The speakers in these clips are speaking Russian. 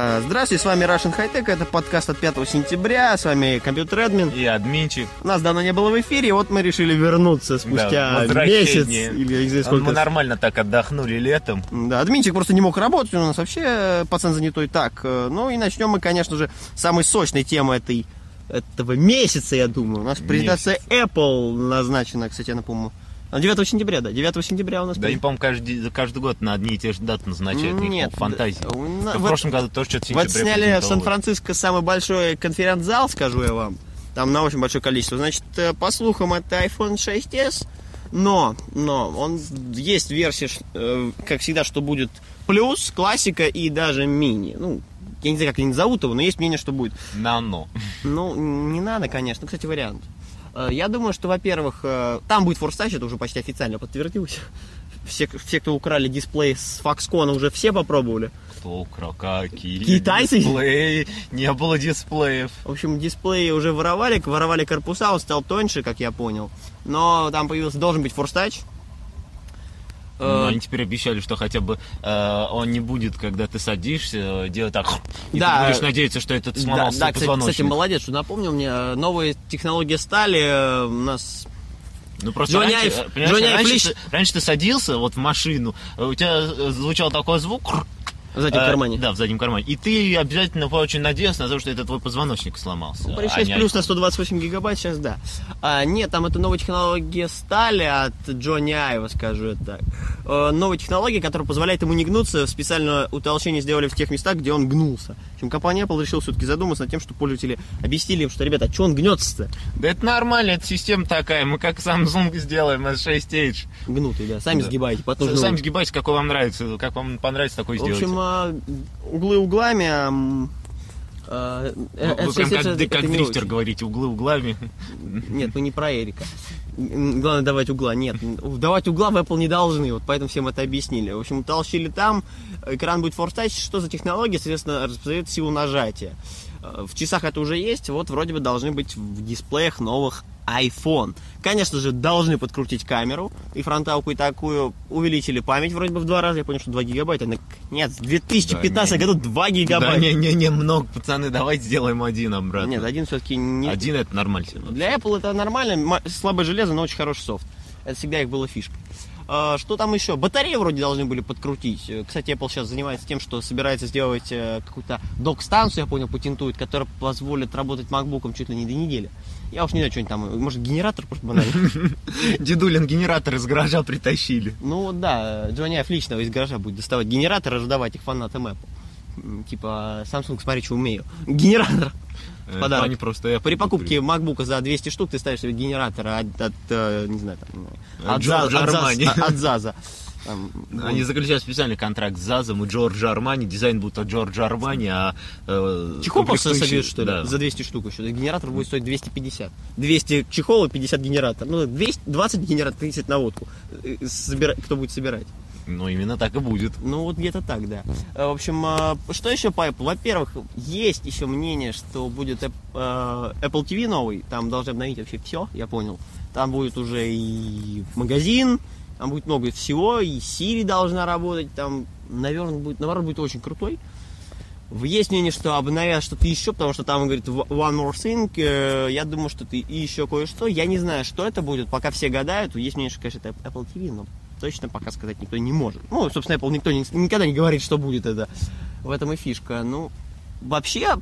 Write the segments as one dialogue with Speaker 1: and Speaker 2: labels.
Speaker 1: А, Здравствуйте, с вами Russian High Tech, это подкаст от 5 сентября, с вами компьютер админ.
Speaker 2: И админчик.
Speaker 1: Нас давно не было в эфире, вот мы решили вернуться спустя
Speaker 2: Да,
Speaker 1: месяц или знаю
Speaker 2: Мы
Speaker 1: сколько.
Speaker 2: нормально так отдохнули летом.
Speaker 1: Да, админчик просто не мог работать, у нас вообще э, пацан занятой так. э, Ну и начнем мы, конечно же, с самой сочной темы этой этого месяца, я думаю. У нас презентация Apple назначена, кстати, я напомню. А, 9 сентября, да, 9 сентября у нас.
Speaker 2: Да, они, по-моему, каждый, каждый год на одни и те же даты назначают.
Speaker 1: Нет,
Speaker 2: фантазии.
Speaker 1: да, на-
Speaker 2: в
Speaker 1: вот-
Speaker 2: прошлом году тоже что-то в
Speaker 1: Вот сняли в. Сан-Франциско самый большой конференц-зал, скажу я вам. Там на очень большое количество. Значит, э, по слухам, это iPhone 6s. Но, но, он есть версия, э, как всегда, что будет плюс, классика и даже мини. Ну, я не знаю, как они зовут его, но есть мнение, что будет.
Speaker 2: Нано.
Speaker 1: Ну, не надо, конечно. Кстати, вариант. Э, Я думаю, что, во-первых, э, там будет Touch, это уже почти официально подтвердилось. Все, все, кто украли дисплей с Foxconn, уже все попробовали.
Speaker 2: Кто украл? Какие?
Speaker 1: Китайцы?
Speaker 2: Дисплеи. Не было дисплеев.
Speaker 1: В общем, дисплеи уже воровали, воровали корпуса, он стал тоньше, как я понял. Но там появился, должен быть Touch.
Speaker 2: Но
Speaker 1: Э,
Speaker 2: они теперь обещали, что хотя бы э, он не будет, когда ты садишься, э, делать так. И
Speaker 1: Да.
Speaker 2: ты будешь надеяться, что это
Speaker 1: да,
Speaker 2: сломался
Speaker 1: да, кстати,
Speaker 2: позвоночник.
Speaker 1: кстати, молодец, что напомнил мне. э, Новые технологии стали э, у нас...
Speaker 2: Ну просто
Speaker 1: Джонни
Speaker 2: раньше, э, понимаешь,
Speaker 1: Джонни
Speaker 2: раньше,
Speaker 1: лич-
Speaker 2: ты, раньше ты садился вот в машину, э, у тебя э, звучал такой звук,
Speaker 1: В заднем
Speaker 2: Э,
Speaker 1: кармане.
Speaker 2: Да, в заднем кармане. И ты обязательно очень надеялся на то, что это твой позвоночник сломался.
Speaker 1: При
Speaker 2: а
Speaker 1: 6
Speaker 2: не
Speaker 1: плюс на
Speaker 2: iPhone.
Speaker 1: 128 гигабайт сейчас да. А, нет, там это новая технология стали от Джонни Айва, скажу это так. Э, новая технология, которая позволяет ему не гнуться. Специально утолщение сделали в тех местах, где он гнулся. В общем, компания Apple решила все-таки задуматься над тем, что пользователи объяснили им, что, ребята, а что он гнется-то?
Speaker 2: Да это нормально, это система такая. Мы как Samsung сделаем S6H.
Speaker 1: Гнутый, да. Сами
Speaker 2: Да.
Speaker 1: сгибаете под нужный
Speaker 2: Сами сгибайте, какой вам нравится. Как вам понравится, такой
Speaker 1: В
Speaker 2: сделайте.
Speaker 1: общем, а, углы углами... а, э,
Speaker 2: Вы
Speaker 1: э,
Speaker 2: прям как,
Speaker 1: это-
Speaker 2: как дрифтер говорите, углы углами.
Speaker 1: Нет, мы не про Эрика. Главное давать угла. Нет, давать угла в Apple не должны, вот поэтому всем это объяснили. В общем, толщили там, экран будет Touch. Что за технология? Соответственно, распознает силу нажатия. Э, В часах это уже есть, вот вроде бы должны быть в дисплеях новых iPhone. Конечно же, должны подкрутить камеру и фронталку и такую. Увеличили память вроде бы в два раза. Я понял, что 2 гигабайта. Но Нет, в 2015
Speaker 2: Да,
Speaker 1: году 2
Speaker 2: Да,
Speaker 1: гигабайта.
Speaker 2: не-не-не, много, пацаны, давайте сделаем один обратно.
Speaker 1: Нет, один все-таки не...
Speaker 2: Один это нормально.
Speaker 1: Для Apple это нормально, ма- слабое железо, но очень хороший софт. Это всегда их была фишка. А, Что там еще? Батареи вроде должны были подкрутить. Э, Кстати, Apple сейчас занимается тем, что собирается сделать э, какую-то док-станцию, я понял, патентует, которая позволит работать макбуком чуть ли не до недели. Я уж не знаю, что они там, может, генератор просто банально.
Speaker 2: Дедулин генератор из гаража притащили.
Speaker 1: Ну да, Джонни Айв лично из гаража будет доставать генератор и раздавать их фанатам Apple. Типа, Samsung, смотри, что умею. Генератор. В
Speaker 2: Э,
Speaker 1: подарок.
Speaker 2: Они просто Apple
Speaker 1: При покупке. MacBook за 200 штук ты ставишь себе генератор от, от, э, не знаю, там, ну, от,
Speaker 2: Джордж
Speaker 1: Заз- от,
Speaker 2: Армани.
Speaker 1: Заз- от Заза. Там,
Speaker 2: Они заключают специальный контракт с Зазом и Джорджа Армани. Дизайн будет от Джорджа Армани, а... э,
Speaker 1: Чехол просто собьют, что ли,
Speaker 2: Да.
Speaker 1: за 200 штук еще. Генератор будет стоить 250. 200 чехол и 50 генератор. Ну, 200, 20 генератор, 30 на водку. Э, собира- Кто будет собирать?
Speaker 2: Ну, именно так и будет.
Speaker 1: Ну, вот где-то так, да. Э, В общем, э, что еще по Apple? Во-первых, есть еще мнение, что будет э, Apple TV новый. Там должны обновить вообще все, я понял. Там будет уже и магазин, там будет много всего, и Siri должна работать, там, наверное, будет, наоборот, будет очень крутой. Есть мнение, что обновят что-то еще, потому что там говорит «One more thing. Я думаю, что ты еще кое-что. Я не знаю, что это будет, пока все гадают. Есть мнение, что, конечно, это Apple TV, но точно пока сказать никто не может. Ну, собственно, Apple никто не- никогда не говорит, что будет это. В этом и фишка. Ну, вообще,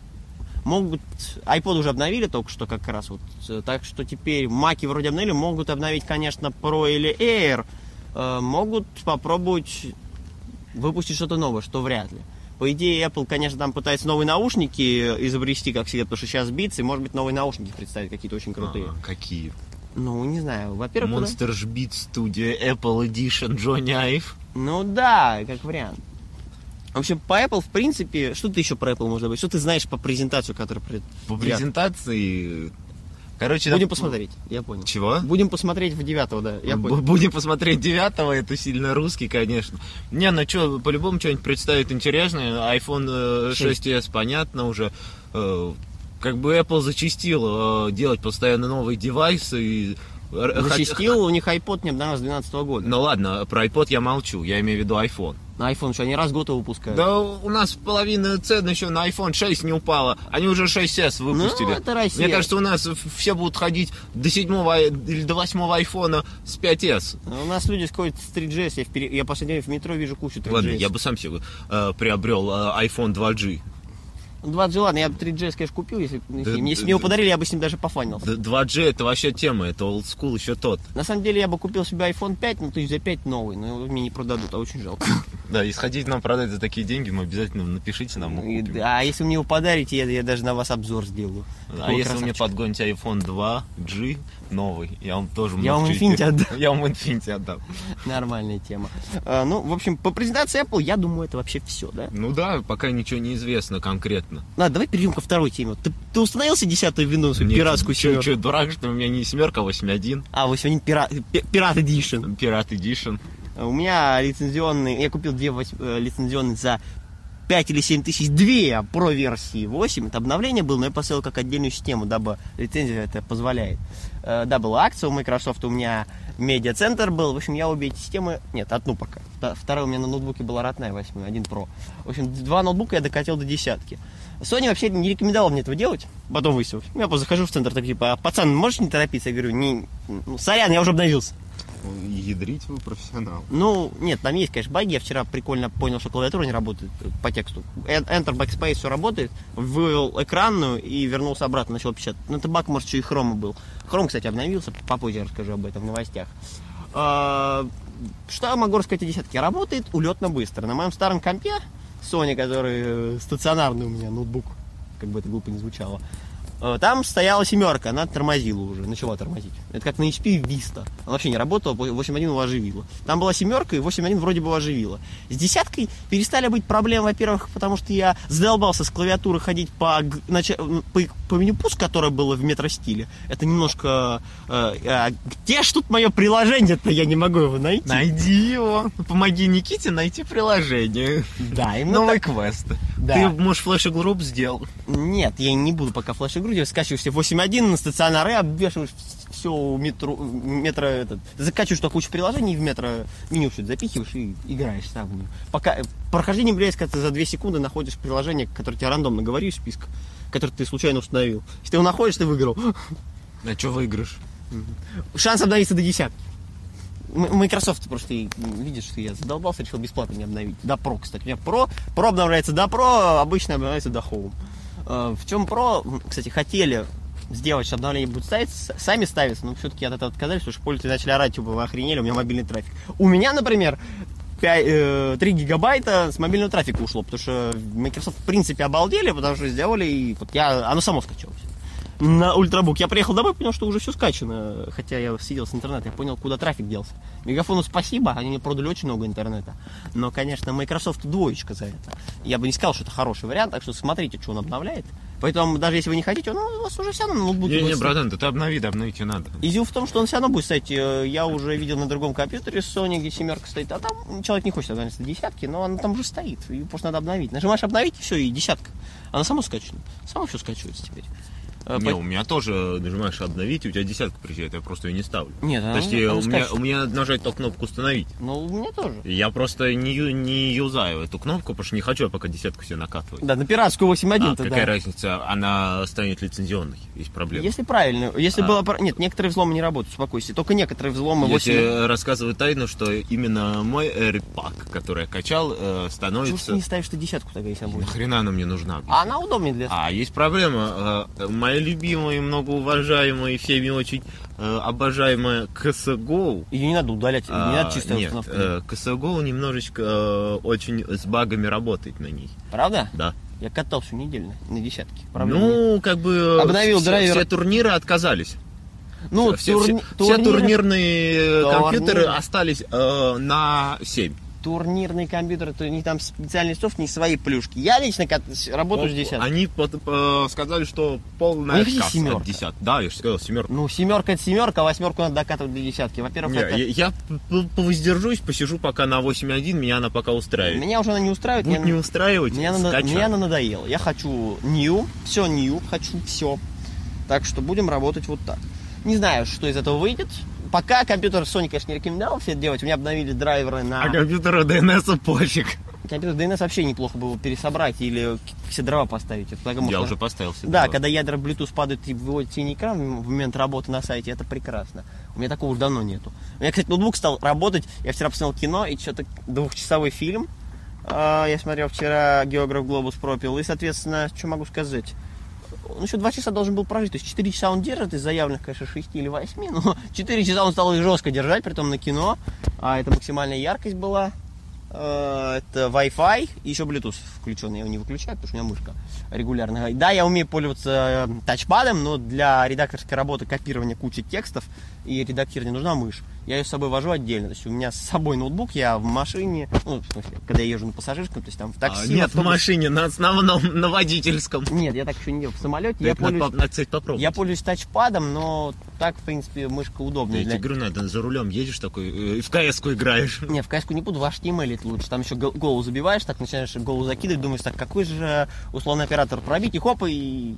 Speaker 1: могут... iPod уже обновили только что как раз вот. э, Так что теперь маки вроде обновили. Могут обновить, конечно, Pro или Air. Э, Могут попробовать выпустить что-то новое, что вряд ли. По идее, Apple, конечно, там пытается новые наушники изобрести, как всегда, потому что сейчас Beats, может быть, новые наушники представить какие-то очень крутые.
Speaker 2: А, какие?
Speaker 1: Ну, не знаю. Во-первых,
Speaker 2: Monster Beat Studio, Apple Edition, Johnny Ive.
Speaker 1: Ну да, как вариант. В общем, по Apple, в принципе, что ты еще про Apple может быть? Что ты знаешь по презентацию, которая пред...
Speaker 2: По презентации Короче,
Speaker 1: Будем
Speaker 2: да-
Speaker 1: посмотреть, я понял.
Speaker 2: Чего?
Speaker 1: Будем посмотреть в девятого, да, я понял.
Speaker 2: Будем посмотреть девятого, это сильно русский, конечно. Не, ну что, по-любому что-нибудь представит интересное. iPhone э, 6s, понятно уже. Как бы Apple зачастил э, делать постоянно новые девайсы. И...
Speaker 1: Зачастил, у них iPod не обновлялся с 2012 года.
Speaker 2: Ну ладно, про iPod я молчу, я имею в виду iPhone.
Speaker 1: На iPhone что, они раз в год его выпускают?
Speaker 2: Да у нас половина цен еще на iPhone 6 не упала. Они уже 6s выпустили.
Speaker 1: Ну, это Россия.
Speaker 2: Мне кажется, у нас все будут ходить до седьмого или до восьмого айфона с 5s.
Speaker 1: У нас люди сходят с 3GS, я, в я последний день в метро вижу кучу 3GS.
Speaker 2: Ладно, я бы сам себе э, приобрел э, iPhone 2G.
Speaker 1: 20 ладно, я бы 3GS, конечно, купил, если, бы-
Speaker 2: Да,
Speaker 1: если мне
Speaker 2: да,
Speaker 1: бы его
Speaker 2: да.
Speaker 1: подарили, я бы с ним даже пофанился.
Speaker 2: Д- 2G это вообще тема, это old school еще тот.
Speaker 1: На самом деле, я бы купил себе iPhone 5, ну, тысяч за 5 новый, но его мне не продадут, а очень жалко.
Speaker 2: Да, и сходить нам продать за такие деньги, мы обязательно напишите нам, мы
Speaker 1: И-
Speaker 2: купим.
Speaker 1: А если вы мне его подарите, я, я даже на вас обзор сделаю.
Speaker 2: А
Speaker 1: Такого
Speaker 2: если вы мне
Speaker 1: красавчика.
Speaker 2: подгоните iPhone 2G новый, я вам тоже
Speaker 1: Я
Speaker 2: много
Speaker 1: вам
Speaker 2: чего
Speaker 1: Infinity отдам.
Speaker 2: Я вам Infinity отдам.
Speaker 1: Нормальная тема. А, ну, в общем, по презентации Apple, я думаю, это вообще все, да?
Speaker 2: Ну да, пока ничего не известно конкретно.
Speaker 1: Ладно, давай перейдем ко второй теме. Ты, ты установился десятую вину, свою
Speaker 2: Нет,
Speaker 1: пиратскую семерку?
Speaker 2: чё, дурак, что у меня не семерка, а 8.1.
Speaker 1: А, 81 пират, пи- пират Edition.
Speaker 2: Пират Edition.
Speaker 1: У меня лицензионный, я купил две э, лицензионные за 5 или 7 тысяч, две про версии 8. Это обновление было, но я поставил как отдельную систему, дабы лицензия это позволяет. Э, Да, была акция у Microsoft, у меня медиа-центр был. В общем, я обе эти системы... Нет, одну пока. Вторая у меня на ноутбуке была родная 8, один Pro. В общем, два ноутбука я докатил до десятки. Sony вообще не рекомендовал мне этого делать. Потом выяснилось. Я просто захожу в центр, так типа, «А, пацан, можешь не торопиться? Я говорю, не, ну, сорян, я уже обновился.
Speaker 2: Ядрить вы профессионал.
Speaker 1: Ну, нет, там есть, конечно, баги. Я вчера прикольно понял, что клавиатура не работает по тексту. Enter, Backspace, все работает. Вывел экранную и вернулся обратно, начал печатать. Ну, это баг, может, еще и хрома был. Хром, кстати, обновился. Попозже расскажу об этом в новостях. А, Что я могу рассказать о десятке? Работает улетно быстро. На моем старом компе Sony, который э, стационарный у меня ноутбук, как бы это глупо не звучало, там стояла семерка, она тормозила уже, начала тормозить. Это как на HP Vista. Она вообще не работала, 8.1 его оживила. Там была семерка, и 8.1 вроде бы оживила. С десяткой перестали быть проблемы, во-первых, потому что я задолбался с клавиатуры ходить по, по, по меню пуск, которое было в метростиле. Это немножко... э, э, где ж тут мое приложение-то? Я не могу его найти.
Speaker 2: Найди его. Помоги Никите найти приложение.
Speaker 1: Да, именно
Speaker 2: Новый
Speaker 1: так.
Speaker 2: квест.
Speaker 1: Да.
Speaker 2: Ты, может, флеш-игру сделал?
Speaker 1: Нет, я не буду пока флеш-игру делать. Скачиваешь себе 8.1 на стационары, обвешиваешь все у метро, метро этот. Закачиваешь туда кучу приложений в метро меню все запихиваешь и играешь сам. Пока прохождение является, когда ты за 2 секунды находишь приложение, которое тебе рандомно говорю из списка, которое ты случайно установил. Если ты его находишь, ты выиграл.
Speaker 2: А что выиграешь?
Speaker 1: Шанс обновиться до десятки. Microsoft просто, видишь, что я задолбался, решил бесплатно не обновить. До Pro, кстати. У меня Pro, Pro обновляется до Pro, обычно обновляется до Home. Э, В чем м, кстати, хотели сделать, что обновление будут ставить, с- сами ставятся, но все-таки от этого отказались, потому что пользователи начали орать, типа, вы охренели, у меня мобильный трафик. У меня, например, 3 гигабайта с мобильного трафика ушло, потому что Microsoft в принципе обалдели, потому что сделали, и вот я, оно само скачалось на ультрабук. Я приехал домой, понял, что уже все скачано. Хотя я сидел с интернета, я понял, куда трафик делся. Мегафону спасибо, они мне продали очень много интернета. Но, конечно, Microsoft двоечка за это. Я бы не сказал, что это хороший вариант, так что смотрите, что он обновляет. Поэтому, даже если вы не хотите, ну, у вас уже все равно на ноутбуке
Speaker 2: Не, не, братан, ты обнови, да обновить не надо.
Speaker 1: Изюм в том, что он все равно будет стоять. э, Я уже видел на другом компьютере Sony, где семерка стоит, а там человек не хочет обновиться до десятки, но она там уже стоит. И просто надо обновить. Нажимаешь обновить, и все, и десятка. Она сама скачана. Само все скачивается теперь. Э,
Speaker 2: Не,
Speaker 1: по-
Speaker 2: у меня тоже нажимаешь обновить, у тебя десятка приезжает, я просто ее не ставлю.
Speaker 1: Нет, она-
Speaker 2: Почти
Speaker 1: она
Speaker 2: у меня,
Speaker 1: скачет.
Speaker 2: у меня надо нажать только кнопку установить.
Speaker 1: Ну, у меня тоже.
Speaker 2: Я просто не, не юзаю эту кнопку, потому что не хочу я пока десятку себе накатывать.
Speaker 1: Да, на пиратскую 8.1
Speaker 2: А,
Speaker 1: то
Speaker 2: какая разница, она станет лицензионной, есть проблема.
Speaker 1: Если правильно, если
Speaker 2: А.
Speaker 1: было... Нет, некоторые взломы не работают, успокойся. Только некоторые взломы
Speaker 2: Я
Speaker 1: 8...
Speaker 2: тебе рассказываю тайну, что именно мой AirPack, который я качал, э,
Speaker 1: Чего ж ты
Speaker 2: становится...
Speaker 1: не ставишь ты десятку тогда, если она будет?
Speaker 2: Нахрена она мне нужна?
Speaker 1: А она удобнее для...
Speaker 2: А, есть проблема. Э, Моя любимая, многоуважаемая и всеми очень э, обожаемая CSGO.
Speaker 1: Ее не надо удалять, не
Speaker 2: а,
Speaker 1: надо чистая
Speaker 2: нет,
Speaker 1: установка.
Speaker 2: э, CSGO немножечко э, очень с багами работает на ней.
Speaker 1: Правда?
Speaker 2: Да.
Speaker 1: Я катал всю неделю на- десятке. Проблем нет.
Speaker 2: Ну, как бы...
Speaker 1: Обновил
Speaker 2: все,
Speaker 1: драйвер.
Speaker 2: все турниры отказались.
Speaker 1: ну,
Speaker 2: все,
Speaker 1: турни-
Speaker 2: все- все
Speaker 1: турниры-
Speaker 2: турнирные
Speaker 1: Турниры.
Speaker 2: компьютеры остались э, на 7.
Speaker 1: Турнирный компьютер, то не там специальный софт, не свои плюшки. Я лично работаю с десяткой.
Speaker 2: Они э, сказали, что полная
Speaker 1: У них
Speaker 2: отказ
Speaker 1: семерка.
Speaker 2: от десят. Да, я же сказал, семерка.
Speaker 1: Ну, семерка это семерка, а восьмерку надо докатывать до десятки. Во-первых,
Speaker 2: Не,
Speaker 1: это...
Speaker 2: я, я повоздержусь, посижу пока на 8.1, меня она пока устраивает.
Speaker 1: Меня уже она не устраивает.
Speaker 2: Будет
Speaker 1: я-
Speaker 2: не устраивать,
Speaker 1: Меня она,
Speaker 2: скачай.
Speaker 1: меня она надоела. Я хочу new, все new, хочу все. Так что будем работать вот так. Не знаю, что из этого выйдет. Пока компьютер Sony, конечно, не рекомендовал все это делать. У меня обновили драйверы на...
Speaker 2: А компьютеру DNS пофиг.
Speaker 1: Компьютер DNS вообще неплохо было пересобрать или все дрова поставить. Это потому
Speaker 2: Я
Speaker 1: что-
Speaker 2: уже поставил себе.
Speaker 1: Да,
Speaker 2: дрова.
Speaker 1: когда ядра Bluetooth падают и выводят синий экран в момент работы на сайте, это прекрасно. У меня такого уже давно нету. У меня, кстати, ноутбук стал работать. Я вчера посмотрел кино, и что-то двухчасовой фильм. А, Я смотрел вчера «Географ Глобус пропил». И, соответственно, что могу сказать? Он еще два часа должен был прожить. То есть 4 часа он держит, из заявленных, конечно, 6 или 8. Но 4 часа он стал и жестко держать, при том на кино. А это максимальная яркость была. Э, Это Wi-Fi и еще Bluetooth включен. Я его не выключаю, потому что у меня мышка регулярно. Да, я умею пользоваться э, тачпадом, но для редакторской работы копирования кучи текстов и редактирования нужна мышь. Я ее с собой вожу отдельно. То есть у меня с собой ноутбук, я в машине, ну, в смысле, когда я езжу на пассажирском, то есть там в
Speaker 2: А,
Speaker 1: такси. в
Speaker 2: нет, в
Speaker 1: автобусе.
Speaker 2: машине, на основном, на водительском.
Speaker 1: Нет, я так еще не делал. В самолете я пользуюсь,
Speaker 2: надо, кстати, попробовать.
Speaker 1: я пользуюсь тачпадом, но так, в принципе, мышка удобная.
Speaker 2: Я
Speaker 1: для-
Speaker 2: тебе говорю, надо за рулем едешь такой, э, и в КС-ку играешь.
Speaker 1: Не, в каску не буду, в HTML это лучше. Там еще гол- голову забиваешь, так начинаешь голову закидывать, думаешь, так, какой же условный оператор пробить, и хоп, и,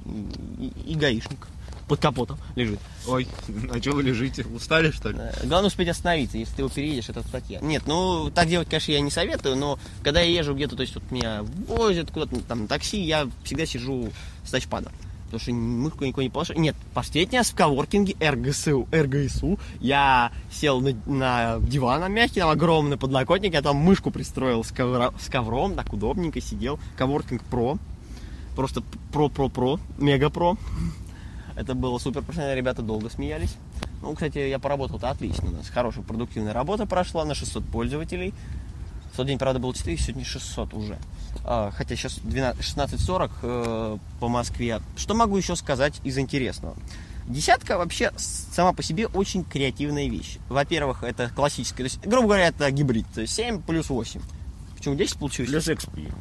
Speaker 1: и, и гаишник под капотом лежит.
Speaker 2: Ой, а что вы лежите? Устали, что ли?
Speaker 1: Э, Главное успеть остановиться, если ты его переедешь, это статья. Нет, ну, так делать, конечно, я не советую, но когда я езжу где-то, то есть вот меня возят куда-то ну, там на такси, я всегда сижу с тачпадом. Потому что мышку никого не положил. Нет, последний раз в коворкинге РГСУ, РГСУ я сел на, на диван на мягкий, там огромный подлокотник, я там мышку пристроил с, ковра- с ковром, так удобненько сидел. Коворкинг Про. Просто про-про-про, мега-про. Это было супер профессионально, ребята долго смеялись. Ну, кстати, я поработал-то отлично. У нас хорошая продуктивная работа прошла на 600 пользователей. В тот день, правда, было 4, сегодня 600 уже. А, хотя сейчас 12 16.40 э, по Москве. Что могу еще сказать из интересного? Десятка вообще сама по себе очень креативная вещь. Во-первых, это классическая, то есть, грубо говоря, это гибрид, то есть 7 плюс 8. Почему 10 получилось?
Speaker 2: Плюс XP.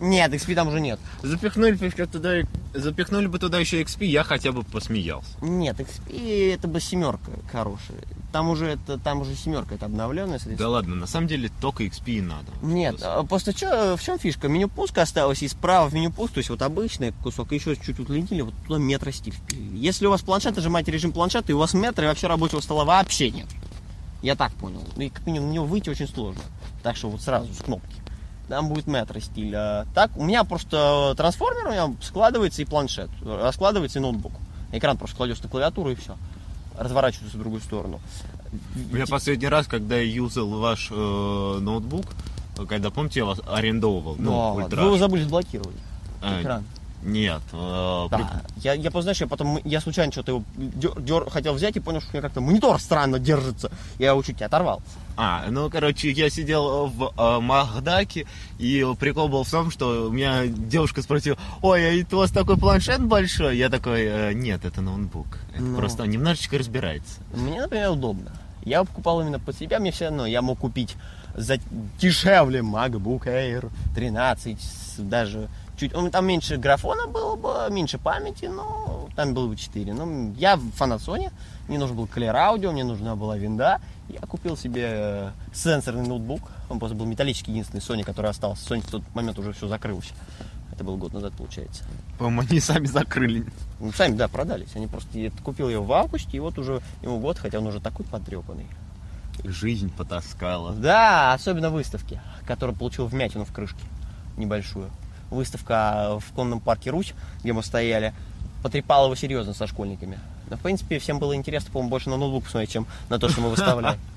Speaker 1: Нет, XP там уже нет.
Speaker 2: Запихнули, бы туда, запихнули бы туда еще XP, я хотя бы посмеялся.
Speaker 1: Нет, XP это бы семерка хорошая. Там уже это, там уже семерка, это обновленная,
Speaker 2: Да ладно, на самом деле только XP и надо.
Speaker 1: Нет, а просто чё, в чем фишка? Меню пуска осталось, и справа в меню пуск, то есть вот обычный кусок, еще чуть удлинили, вот туда метро стиль впилили. Если у вас планшет, нажимаете режим планшета, и у вас метра, и вообще рабочего стола вообще нет. Я так понял. И как минимум на него выйти очень сложно. Так что вот сразу с кнопки. Там будет метро стиль. А так, у меня просто трансформер, у меня складывается и планшет. Раскладывается и ноутбук. Экран просто кладешь на клавиатуру и все. Разворачивается в другую сторону.
Speaker 2: Я последний раз, когда я юзал ваш э, ноутбук, когда, помните, я вас арендовал, ну,
Speaker 1: вы
Speaker 2: ультра.
Speaker 1: его забыли заблокировать.
Speaker 2: А,
Speaker 1: Экран.
Speaker 2: Нет, э, при-
Speaker 1: Да. Я, я просто, знаешь, я потом, я случайно что-то его дер- дер- хотел взять и понял, что у меня как-то монитор странно держится. Я его чуть не оторвал.
Speaker 2: А, ну, короче, я сидел в э, Махдаке, и прикол был в том, что у меня девушка спросила, ой, а у вас такой планшет большой? Я такой, «Э, нет, это ноутбук. Это
Speaker 1: Ну.
Speaker 2: просто он немножечко разбирается.
Speaker 1: Мне, например, удобно. Я покупал именно под себя, мне все равно, я мог купить за дешевле MacBook Air 13, с- даже чуть, он, там меньше графона было бы, меньше памяти, но там было бы 4. Ну, я фанат Sony, мне нужен был Clear Audio, мне нужна была винда, я купил себе э, сенсорный ноутбук, он просто был металлический, единственный Sony, который остался. Sony в тот момент уже все закрылось. Это был год назад, получается.
Speaker 2: По-моему, они сами закрыли.
Speaker 1: Ну, сами, да, продались. Они просто я купил его в августе, и вот уже ему год, хотя он уже такой потрепанный.
Speaker 2: Жизнь потаскала.
Speaker 1: Да, особенно выставки, которую получил вмятину в крышке небольшую. Выставка в конном парке Русь, где мы стояли, потрепала его серьезно со школьниками. Но, в принципе, всем было интересно, по-моему, больше на ноутбук посмотреть, чем на то, что мы выставляем.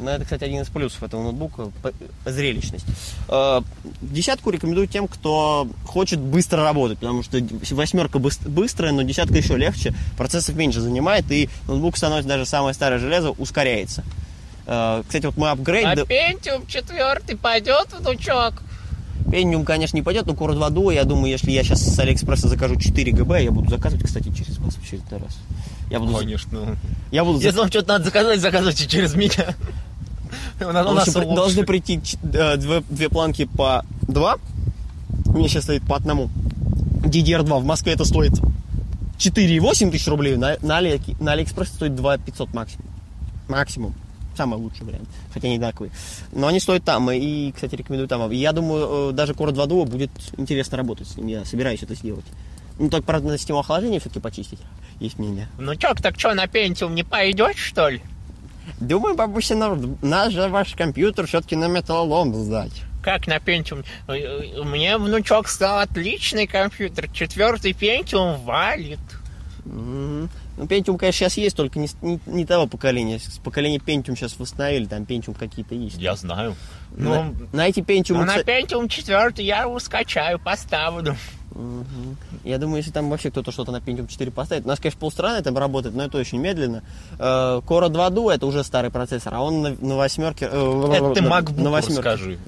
Speaker 1: Но это, кстати, один из плюсов этого ноутбука – п- зрелищность. Э, Десятку рекомендую тем, кто хочет быстро работать, потому что восьмерка быс- быстрая, но десятка еще легче, процессов меньше занимает, и ноутбук становится даже самое старое железо, ускоряется. Э, Кстати, вот мой апгрейд...
Speaker 3: А Пентиум четвертый пойдет, внучок?
Speaker 1: Pentium, конечно, не пойдет, но Core 2 Duo, я думаю, если я сейчас с Алиэкспресса закажу 4 ГБ, я буду заказывать, кстати, через вас в очередной раз. Я буду,
Speaker 2: Конечно.
Speaker 1: я буду,
Speaker 2: Если вам что-то надо заказать, заказывайте через меня. У нас-
Speaker 1: должны прийти э, две, планки по два. У меня сейчас стоит по одному. DDR2 в Москве это стоит 4,8 тысяч рублей. На, на, Али, на Алиэкспрессе стоит 2 500 максимум. Максимум. Самый лучший вариант. Хотя они одинаковые. Но они стоят там. И, кстати, рекомендую там. И я думаю, э, даже Core 2 Duo будет интересно работать с ним. Я собираюсь это сделать. Ну, только, правда, надо систему охлаждения все-таки почистить. Есть мнение.
Speaker 3: Внучок, так что, на пентиум не пойдет, что ли?
Speaker 1: Думаю, бабуся, на- наш же ваш компьютер все-таки на металлолом сдать.
Speaker 3: Как на пентиум? Э, э, Мне внучок сказал отличный компьютер. Четвертый пентиум валит.
Speaker 1: Мгм. Ну, Pentium, конечно, сейчас есть, только не, не, не того поколения. С поколения Pentium сейчас восстановили, там Pentium какие-то есть.
Speaker 2: Я знаю.
Speaker 1: на,
Speaker 2: Ну,
Speaker 1: на эти Pentium,
Speaker 3: Ну, на пентиум четвертый я его скачаю, поставлю.
Speaker 1: Мгм. я думаю, если там вообще кто-то что-то на Pentium 4 поставит, у нас, конечно, полстраны там работает, но это очень медленно. Э, Core 2 Duo это уже старый процессор, а он на, на восьмерке... э,
Speaker 2: это ты
Speaker 1: на-
Speaker 2: MacBook
Speaker 1: на восьмерке.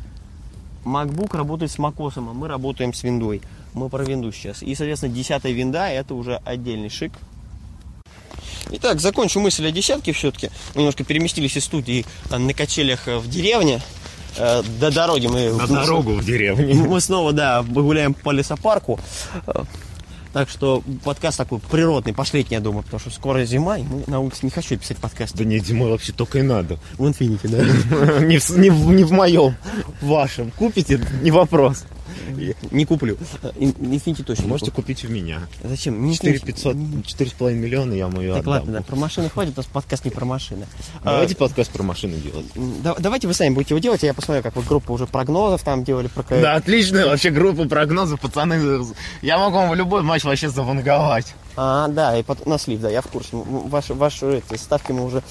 Speaker 1: MacBook работает с macOS, а мы работаем с виндой. Мы про винду сейчас. И, соответственно, десятая винда это уже отдельный шик. Итак, закончу мысль о десятке все-таки. Немножко переместились из студии э, на качелях э, в деревне. Э, До дороги мы...
Speaker 2: На дорогу в деревне.
Speaker 1: Мы снова, да, гуляем по лесопарку. Так что подкаст такой природный, пошлетний, я думаю, потому что скоро зима, и мы на улице не хочу писать подкаст.
Speaker 2: Да не, зимой вообще только и надо.
Speaker 1: В Infinity, да.
Speaker 2: Не в, моем, в вашем. Купите, не вопрос.
Speaker 1: Не куплю. Э, Infinity точно не
Speaker 2: Можете купить у меня.
Speaker 1: Зачем? Не
Speaker 2: 4
Speaker 1: Infinity.
Speaker 2: 500, 4,5 миллиона я мою
Speaker 1: Так
Speaker 2: отдам.
Speaker 1: ладно, да, про машины хватит, у нас подкаст не про машины.
Speaker 2: Давайте подкаст про машины делать.
Speaker 1: А, да- давайте вы сами будете его делать, а я посмотрю, как вы группу уже прогнозов там делали про.
Speaker 2: Да, отличная вообще группа прогнозов, пацаны. Я могу вам в любой матч вообще заванговать.
Speaker 1: А, да, и потом на слив, да, я в курсе. Ваши, ваши эти, ставки мы уже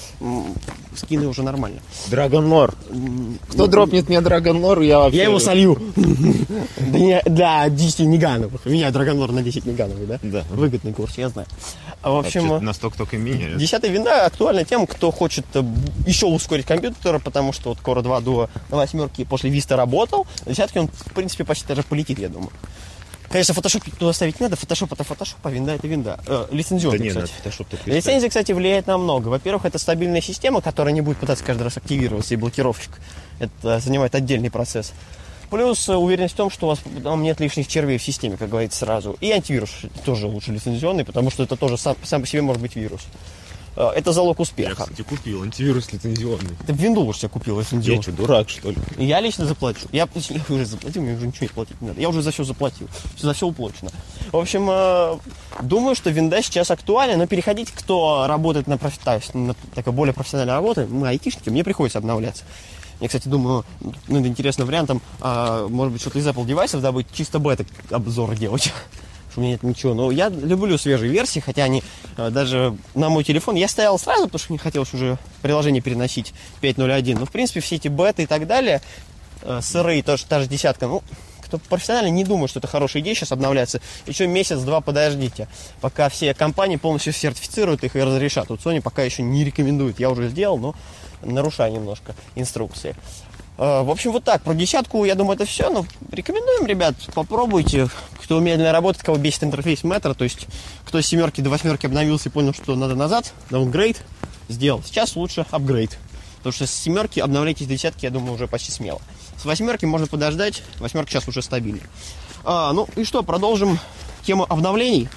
Speaker 1: скины уже нормально.
Speaker 2: Драгон Лор. Кто дропнет мне Драгон Лор, я вообще...
Speaker 1: Я его солью. Да, 10 Ниганов. Меня Драгонлор на 10 Ниганов, да?
Speaker 2: Да.
Speaker 1: Выгодный курс, я знаю. А, В
Speaker 2: Вообще,
Speaker 1: общем,
Speaker 2: настолько только меняют.
Speaker 1: Десятая винда актуальна тем, кто хочет э, еще ускорить компьютер, потому что вот Core 2 Duo на восьмерке после Vista работал. На десятке он, в принципе, почти даже полетит, я думаю. Конечно, фотошоп туда ставить не надо, фотошоп это фотошоп, а винда это винда. Э,
Speaker 2: Да
Speaker 1: лицензионный,
Speaker 2: не, на
Speaker 1: кстати.
Speaker 2: фотошоп
Speaker 1: Лицензия, кстати, влияет на много. Во-первых, это стабильная система, которая не будет пытаться каждый раз активироваться, и блокировщик. Это занимает отдельный процесс. Плюс э, уверенность в том, что у вас там нет лишних червей в системе, как говорится сразу. И антивирус тоже лучше лицензионный, потому что это тоже сам, сам по себе может быть вирус. Э, Это залог
Speaker 2: Я,
Speaker 1: успеха.
Speaker 2: кстати, купил антивирус лицензионный.
Speaker 1: Ты винду уж себе купил
Speaker 2: Я
Speaker 1: лицензионный.
Speaker 2: что, дурак, что ли?
Speaker 1: Я лично заплачу. Я, я уже заплатил, мне уже ничего не платить не надо. Я уже за все заплатил. За все уплочено. В общем, э, думаю, что винда сейчас актуальна, но переходить, кто работает на, профи- на такой более профессиональной работе, мы айтишники, мне приходится обновляться. Я, кстати, думаю, ну, это интересным вариантом, а, может быть, что-то из Apple девайсов добыть, чисто бета обзор делать. У меня нет ничего. Но я люблю свежие версии, хотя они э, даже на мой телефон я стоял сразу, потому что не хотелось уже приложение переносить 5.0.1. Но, в принципе, все эти беты и так далее, э, сырые, тоже та же десятка, ну, кто профессионально не думает, что это хорошая идея сейчас обновляться, еще месяц-два подождите, пока все компании полностью сертифицируют их и разрешат. Вот Sony пока еще не рекомендует, я уже сделал, но нарушаю немножко инструкции. Э, В общем, вот так. Про десятку, я думаю, это все. Но рекомендуем, ребят, попробуйте. Кто медленно работает, кого бесит интерфейс метра, то есть кто с семерки до восьмерки обновился и понял, что надо назад, даунгрейд сделал. Сейчас лучше апгрейд. Потому что с семерки обновляйтесь до десятки, я думаю, уже почти смело. С восьмерки можно подождать. Восьмерка сейчас уже стабильна. А, ну и что, продолжим тему обновлений.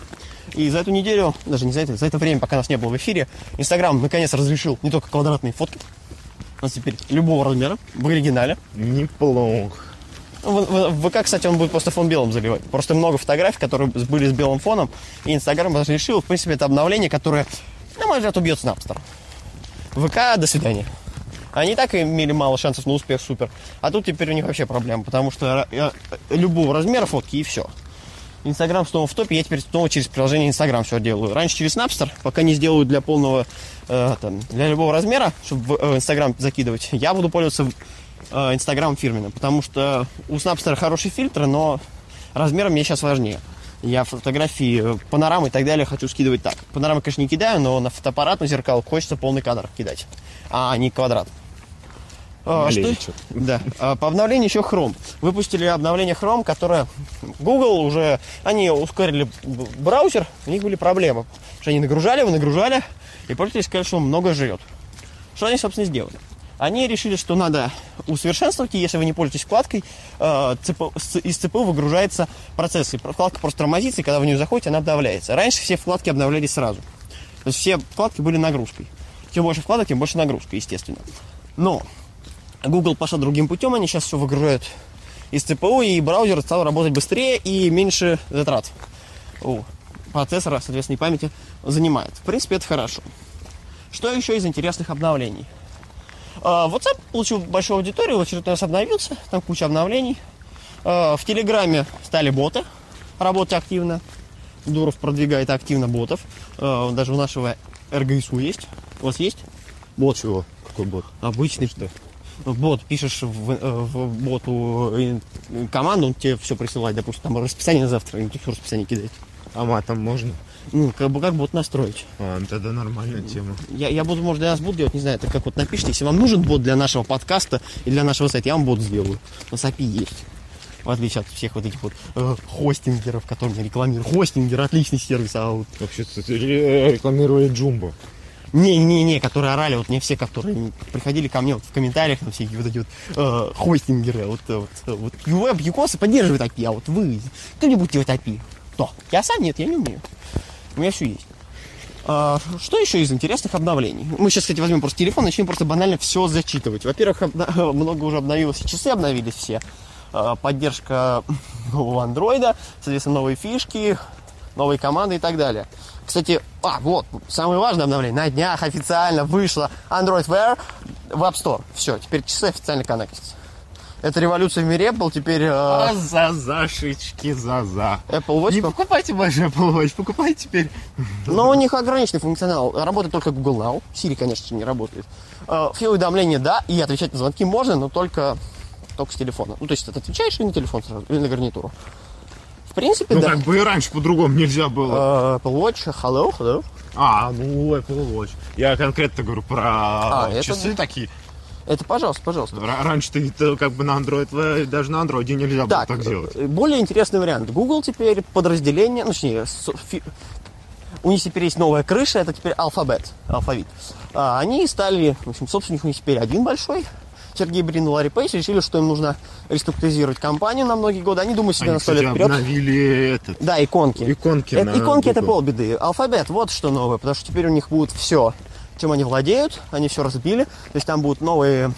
Speaker 1: И за эту неделю, даже не за это, за это время, пока нас не было в эфире, Инстаграм наконец разрешил не только квадратные фотки, у нас теперь любого размера, в оригинале.
Speaker 2: Неплохо.
Speaker 1: В, в- в ВК, кстати, он будет просто фон белым заливать. Просто много фотографий, которые были с белым фоном. И Инстаграм разрешил. В принципе, это обновление, которое, на мой взгляд, убьет Снапстер. ВК, до свидания. Они и так имели мало шансов на успех, супер. А тут теперь у них вообще проблема, потому что э, э, любого размера фотки и все. Инстаграм снова в топе, я теперь снова через приложение Инстаграм все делаю. Раньше через Snapster, пока не сделаю для полного, э, там, для любого размера, чтобы в э, Инстаграм закидывать, я буду пользоваться э, Инстаграм фирменным, потому что у Snapster хороший фильтр, но размером мне сейчас важнее. Я фотографии, э, панорамы и так далее хочу скидывать так. Панорамы, конечно, не кидаю, но на фотоаппарат, на зеркал хочется полный кадр кидать, а не квадрат. А,
Speaker 2: Малевичу.
Speaker 1: Да. А, По обновлению еще Chrome. Выпустили обновление Chrome, которое Google уже... Они ускорили браузер, у них были проблемы. Что они нагружали, вы нагружали, и пользователи сказали, что он много жрет. Что они, собственно, сделали? Они решили, что надо усовершенствовать, и если вы не пользуетесь вкладкой, э, с- из ЦПУ выгружается процесс, и вкладка просто тормозится, и когда вы в нее заходите, она обновляется. Раньше все вкладки обновлялись сразу. То есть все вкладки были нагрузкой. Чем больше вкладок, тем больше нагрузка, естественно. Но Google пошел другим путем, они сейчас все выгружают из ЦПУ, и браузер стал работать быстрее и меньше затрат у процессора, соответственно, и памяти занимает. В принципе, это хорошо. Что еще из интересных обновлений? А, WhatsApp получил большую аудиторию, в очередной раз обновился, там куча обновлений. А, В Телеграме стали боты работать активно. Дуров продвигает активно ботов. А, Даже у нашего РГСУ есть. У вас есть? Бот.
Speaker 2: Чего? Какой бот?
Speaker 1: Обычный. Что? Бот, пишешь в, э, в боту э, команду, он тебе все присылает, допустим, там расписание на завтра, и всё расписание кидает.
Speaker 2: А матом можно?
Speaker 1: Ну, как бы как бот настроить.
Speaker 2: А, ну тогда нормальная тема.
Speaker 1: Я, я буду, может, для нас бот делать, не знаю, это как вот напишите, если вам нужен бот для нашего подкаста и для нашего сайта, я вам бот сделаю. У нас API есть. В отличие от всех вот этих вот э, хостингеров, которые рекламируют. Хостингер отличный сервис, а вот
Speaker 2: Вообще-то ре- рекламировали Джумбо.
Speaker 1: Не-не-не, которые орали, вот мне все, которые приходили ко мне вот в комментариях, там всякие вот эти вот э, хостингеры, вот, э, вот, э, вот веб Юкосы поддерживает API, а вот вы, кто-нибудь делает API? Кто? Я сам нет, я не умею. У меня все есть. А, что еще из интересных обновлений? Мы сейчас, кстати, возьмем просто телефон, начнем просто банально все зачитывать. Во-первых, обна- много уже обновилось, часы обновились все. А, поддержка нового андроида, соответственно, новые фишки, новые команды и так далее. Кстати, а, вот, самое важное обновление. На днях официально вышло Android Wear в App Store. Все, теперь часы официально коннектятся. Это революция в мире Apple. Теперь э,
Speaker 2: А за зашечки за за.
Speaker 1: Apple Watch
Speaker 2: Не покупайте больше Apple Watch, покупайте теперь.
Speaker 1: Но у них ограниченный функционал. Работает только Google Now. Siri, конечно, не работает. Э, Все уведомления, да, и отвечать на звонки можно, но только, только с телефона. Ну, то есть ты отвечаешь и на телефон сразу, или на гарнитуру. В принципе,
Speaker 2: Ну
Speaker 1: да.
Speaker 2: как бы и раньше по-другому нельзя было.
Speaker 1: Э, Apple Watch, hello, hello.
Speaker 2: А, ну Apple Watch. Я конкретно говорю про
Speaker 1: А, это
Speaker 2: часы
Speaker 1: да.
Speaker 2: такие.
Speaker 1: Это, пожалуйста, пожалуйста.
Speaker 2: Ра- Раньше ты это как бы на Android, э, даже на Android нельзя было
Speaker 1: Так,
Speaker 2: так делать.
Speaker 1: э, более интересный вариант. Google теперь подразделение, ну, точнее, у них теперь есть новая крыша, это теперь алфабет, алфавит. А, они стали, в общем, собственник у них теперь один большой. Сергей Брин и Ларри Пейдж решили, что им нужно реструктуризировать компанию на многие годы. Они думают себе
Speaker 2: Они,
Speaker 1: на сто лет вперед.
Speaker 2: обновили этот.
Speaker 1: Да, иконки.
Speaker 2: Иконки
Speaker 1: Это-
Speaker 2: на
Speaker 1: иконки это полбеды. Алфабет, вот что новое, потому что теперь у них будет все, чем они владеют, они все разбили. То есть там будут новые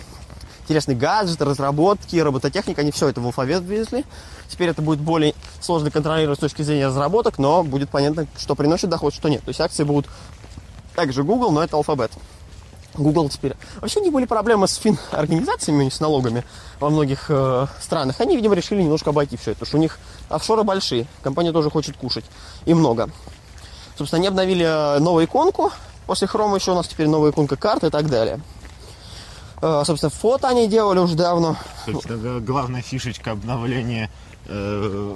Speaker 1: интересные гаджеты, разработки, робототехника, они все это в алфавит ввезли. Теперь это будет более сложно контролировать с точки зрения разработок, но будет понятно, что приносит доход, что нет. То есть акции будут также Google, но это алфабет. Google теперь. Вообще у них были проблемы с фин-организациями, с налогами во многих э, странах. Они, видимо, решили немножко обойти все это, потому что у них офшоры большие. Компания тоже хочет кушать. И много. Собственно, они обновили э, новую иконку. После хрома еще у нас теперь новая иконка карты и так далее. Э, собственно, фото они делали уже давно.
Speaker 2: Собственно, г- главная фишечка обновления э,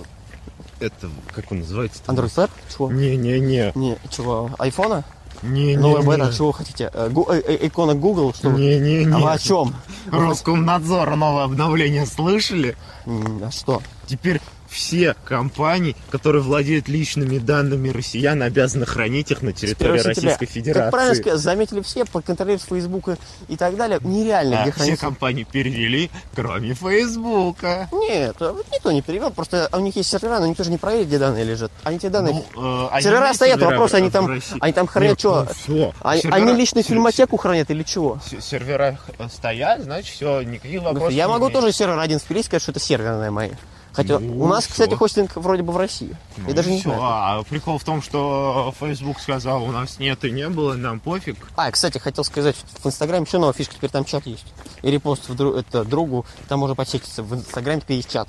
Speaker 2: этого, как он называется?
Speaker 1: Android Flap? Чего?
Speaker 2: Не-не-не.
Speaker 1: Не, чего? Айфона?
Speaker 2: Не, не,
Speaker 1: Новая
Speaker 2: не.
Speaker 1: бета? Чего хотите? Э, гу- э, э, икона Google? Что?
Speaker 2: Не, не,
Speaker 1: А
Speaker 2: не.
Speaker 1: вы о чем?
Speaker 2: Роскомнадзора новое обновление слышали?
Speaker 1: А что?
Speaker 2: Теперь все компании, которые владеют личными данными россиян, обязаны хранить их на территории
Speaker 1: 1 сентября.
Speaker 2: Российской Федерации.
Speaker 1: Как правильно сказать, заметили все, контролировать Facebook и так далее. Нереально,
Speaker 2: А
Speaker 1: где
Speaker 2: все
Speaker 1: хранится.
Speaker 2: компании перевели, кроме Фейсбука.
Speaker 1: Нет, а никто не перевел, просто у них есть сервера, но никто же не проверит, где данные лежат. Они те данные...
Speaker 2: Ну, э, они
Speaker 1: сервера стоят,
Speaker 2: сервера
Speaker 1: вопрос, они там,
Speaker 2: России?
Speaker 1: они там хранят
Speaker 2: Нет,
Speaker 1: что?
Speaker 2: ну всё.
Speaker 1: Они,
Speaker 2: Сервера-
Speaker 1: они личную фильмотеку хранят или чего?
Speaker 2: сер- Сервера стоят, значит, все, никаких вопросов
Speaker 1: Я могу тоже сервер один впилить, сказать, что это серверная моя. Хотя
Speaker 2: Ну,
Speaker 1: у нас,
Speaker 2: всё.
Speaker 1: кстати, хостинг вроде бы в России.
Speaker 2: Ну
Speaker 1: Я даже
Speaker 2: и
Speaker 1: не
Speaker 2: всё.
Speaker 1: знаю.
Speaker 2: А прикол в том, что Facebook сказал, у нас нет и не было, нам пофиг.
Speaker 1: А, кстати, хотел сказать, в Инстаграме еще новая фишка, теперь там чат есть. И репост в дру- это, другу, там можно подсечиться. В Инстаграме теперь есть чат.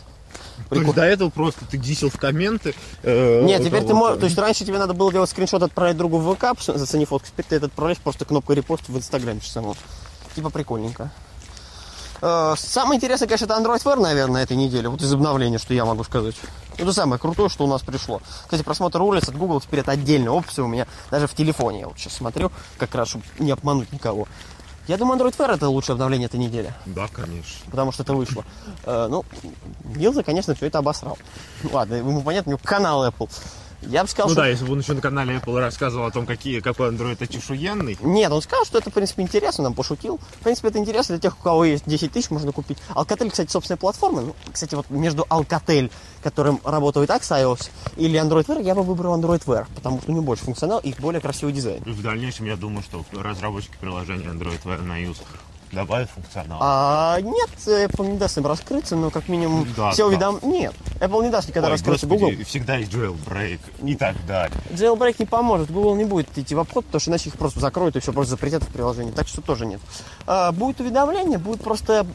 Speaker 2: То есть до этого просто ты дисел в комменты. э,
Speaker 1: Нет, теперь ты можешь, то есть раньше тебе надо было делать скриншот, отправить другу в ВК, заценив фотку, теперь ты это отправляешь просто кнопкой репост в Инстаграме самому. Типа прикольненько. Э, Самое интересное, конечно, это Android Wear, наверное, этой неделе, вот из обновления, что я могу сказать. Это самое крутое, что у нас пришло. Кстати, просмотр улиц от Google теперь это отдельная опция у меня, даже в телефоне. Я вот сейчас смотрю, как раз, чтобы не обмануть никого. Я думаю, Android Wear это лучшее обновление этой недели
Speaker 2: Да, конечно.
Speaker 1: потому что это вышло. Э, ну, Гилза, конечно, все это обосрал. Ладно, ему понятно, у него канал Apple. Я бы сказал,
Speaker 2: Ну
Speaker 1: что...
Speaker 2: да, если бы он еще на канале Apple рассказывал о том, какие, какой Android очешуенный.
Speaker 1: Нет, он сказал, что это, в принципе, интересно, нам пошутил. В принципе, это интересно для тех, у кого есть 10 тысяч, можно купить. Alcatel, кстати, собственная платформа. Ну, кстати, вот между Alcatel, которым работает iOS, или Android Wear, я бы выбрал Android Wear, потому что у него больше функционал и более красивый дизайн.
Speaker 2: И в дальнейшем я думаю, что разработчики приложения Android Wear на iOS добавят функционал.
Speaker 1: А нет, Apple не даст им раскрыться, но как минимум
Speaker 2: Да,
Speaker 1: все
Speaker 2: да.
Speaker 1: уведом... Нет, Apple не даст никогда
Speaker 2: Ой,
Speaker 1: раскрыться
Speaker 2: господи,
Speaker 1: Google.
Speaker 2: всегда есть jailbreak и так далее.
Speaker 1: Jailbreak не поможет, Google не будет идти в обход, потому что иначе их просто закроют и все, просто запретят в приложении. Так что тоже нет. А, будет уведомление, будет просто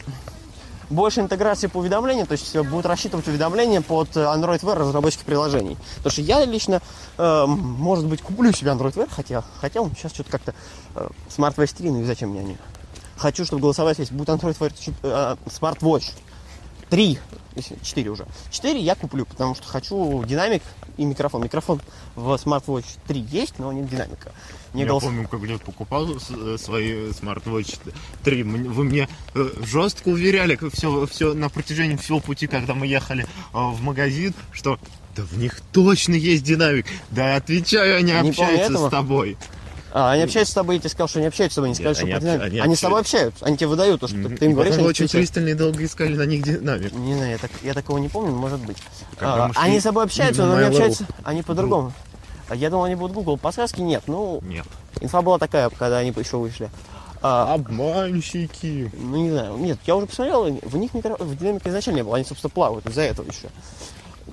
Speaker 1: больше интеграции по уведомлениям, то есть будут рассчитывать уведомления под Android Wear разработчиков приложений. Потому что я лично, э, может быть, куплю себе Android Wear, хотя хотел, сейчас что-то как-то э, SmartWatch 3, ну и зачем мне они? Хочу, чтобы голосовая связь будет Android Wear э, SmartWatch 3, если 4 уже. 4 я куплю, потому что хочу динамик и микрофон. Микрофон в SmartWatch 3 есть, но нет динамика. Не
Speaker 2: Я
Speaker 1: голос-
Speaker 2: помню, как я покупал э, свои смарт-вотч 3. М- Вы мне э, жестко уверяли все, все на протяжении всего пути, когда мы ехали э, в магазин, что да в них точно есть динамик. Да, отвечаю, они
Speaker 1: помню
Speaker 2: общаются с тобой.
Speaker 1: А, они общаются с тобой, я тебе сказал, что они общаются с тобой, не сказали, что
Speaker 2: они
Speaker 1: динамике.
Speaker 2: они
Speaker 1: Они, с тобой
Speaker 2: общаются.
Speaker 1: они тебе выдают то, что
Speaker 2: Мгм.
Speaker 1: ты им
Speaker 2: И
Speaker 1: говоришь,
Speaker 2: потом
Speaker 1: они
Speaker 2: очень пристально и долго искали на них динамик.
Speaker 1: Не знаю, я, так, я такого не помню, может быть. А, они с тобой общаются, но не
Speaker 2: Mail.ru.
Speaker 1: общаются, они по-другому. А Я думал, они будут Google подсказки, нет. Ну,
Speaker 2: Нет.
Speaker 1: инфа была такая, когда они еще вышли. А,
Speaker 2: Обманщики.
Speaker 1: ну, не знаю. Нет, я уже посмотрел, в них микро... в динамике изначально не было. Они, собственно, плавают из-за этого еще.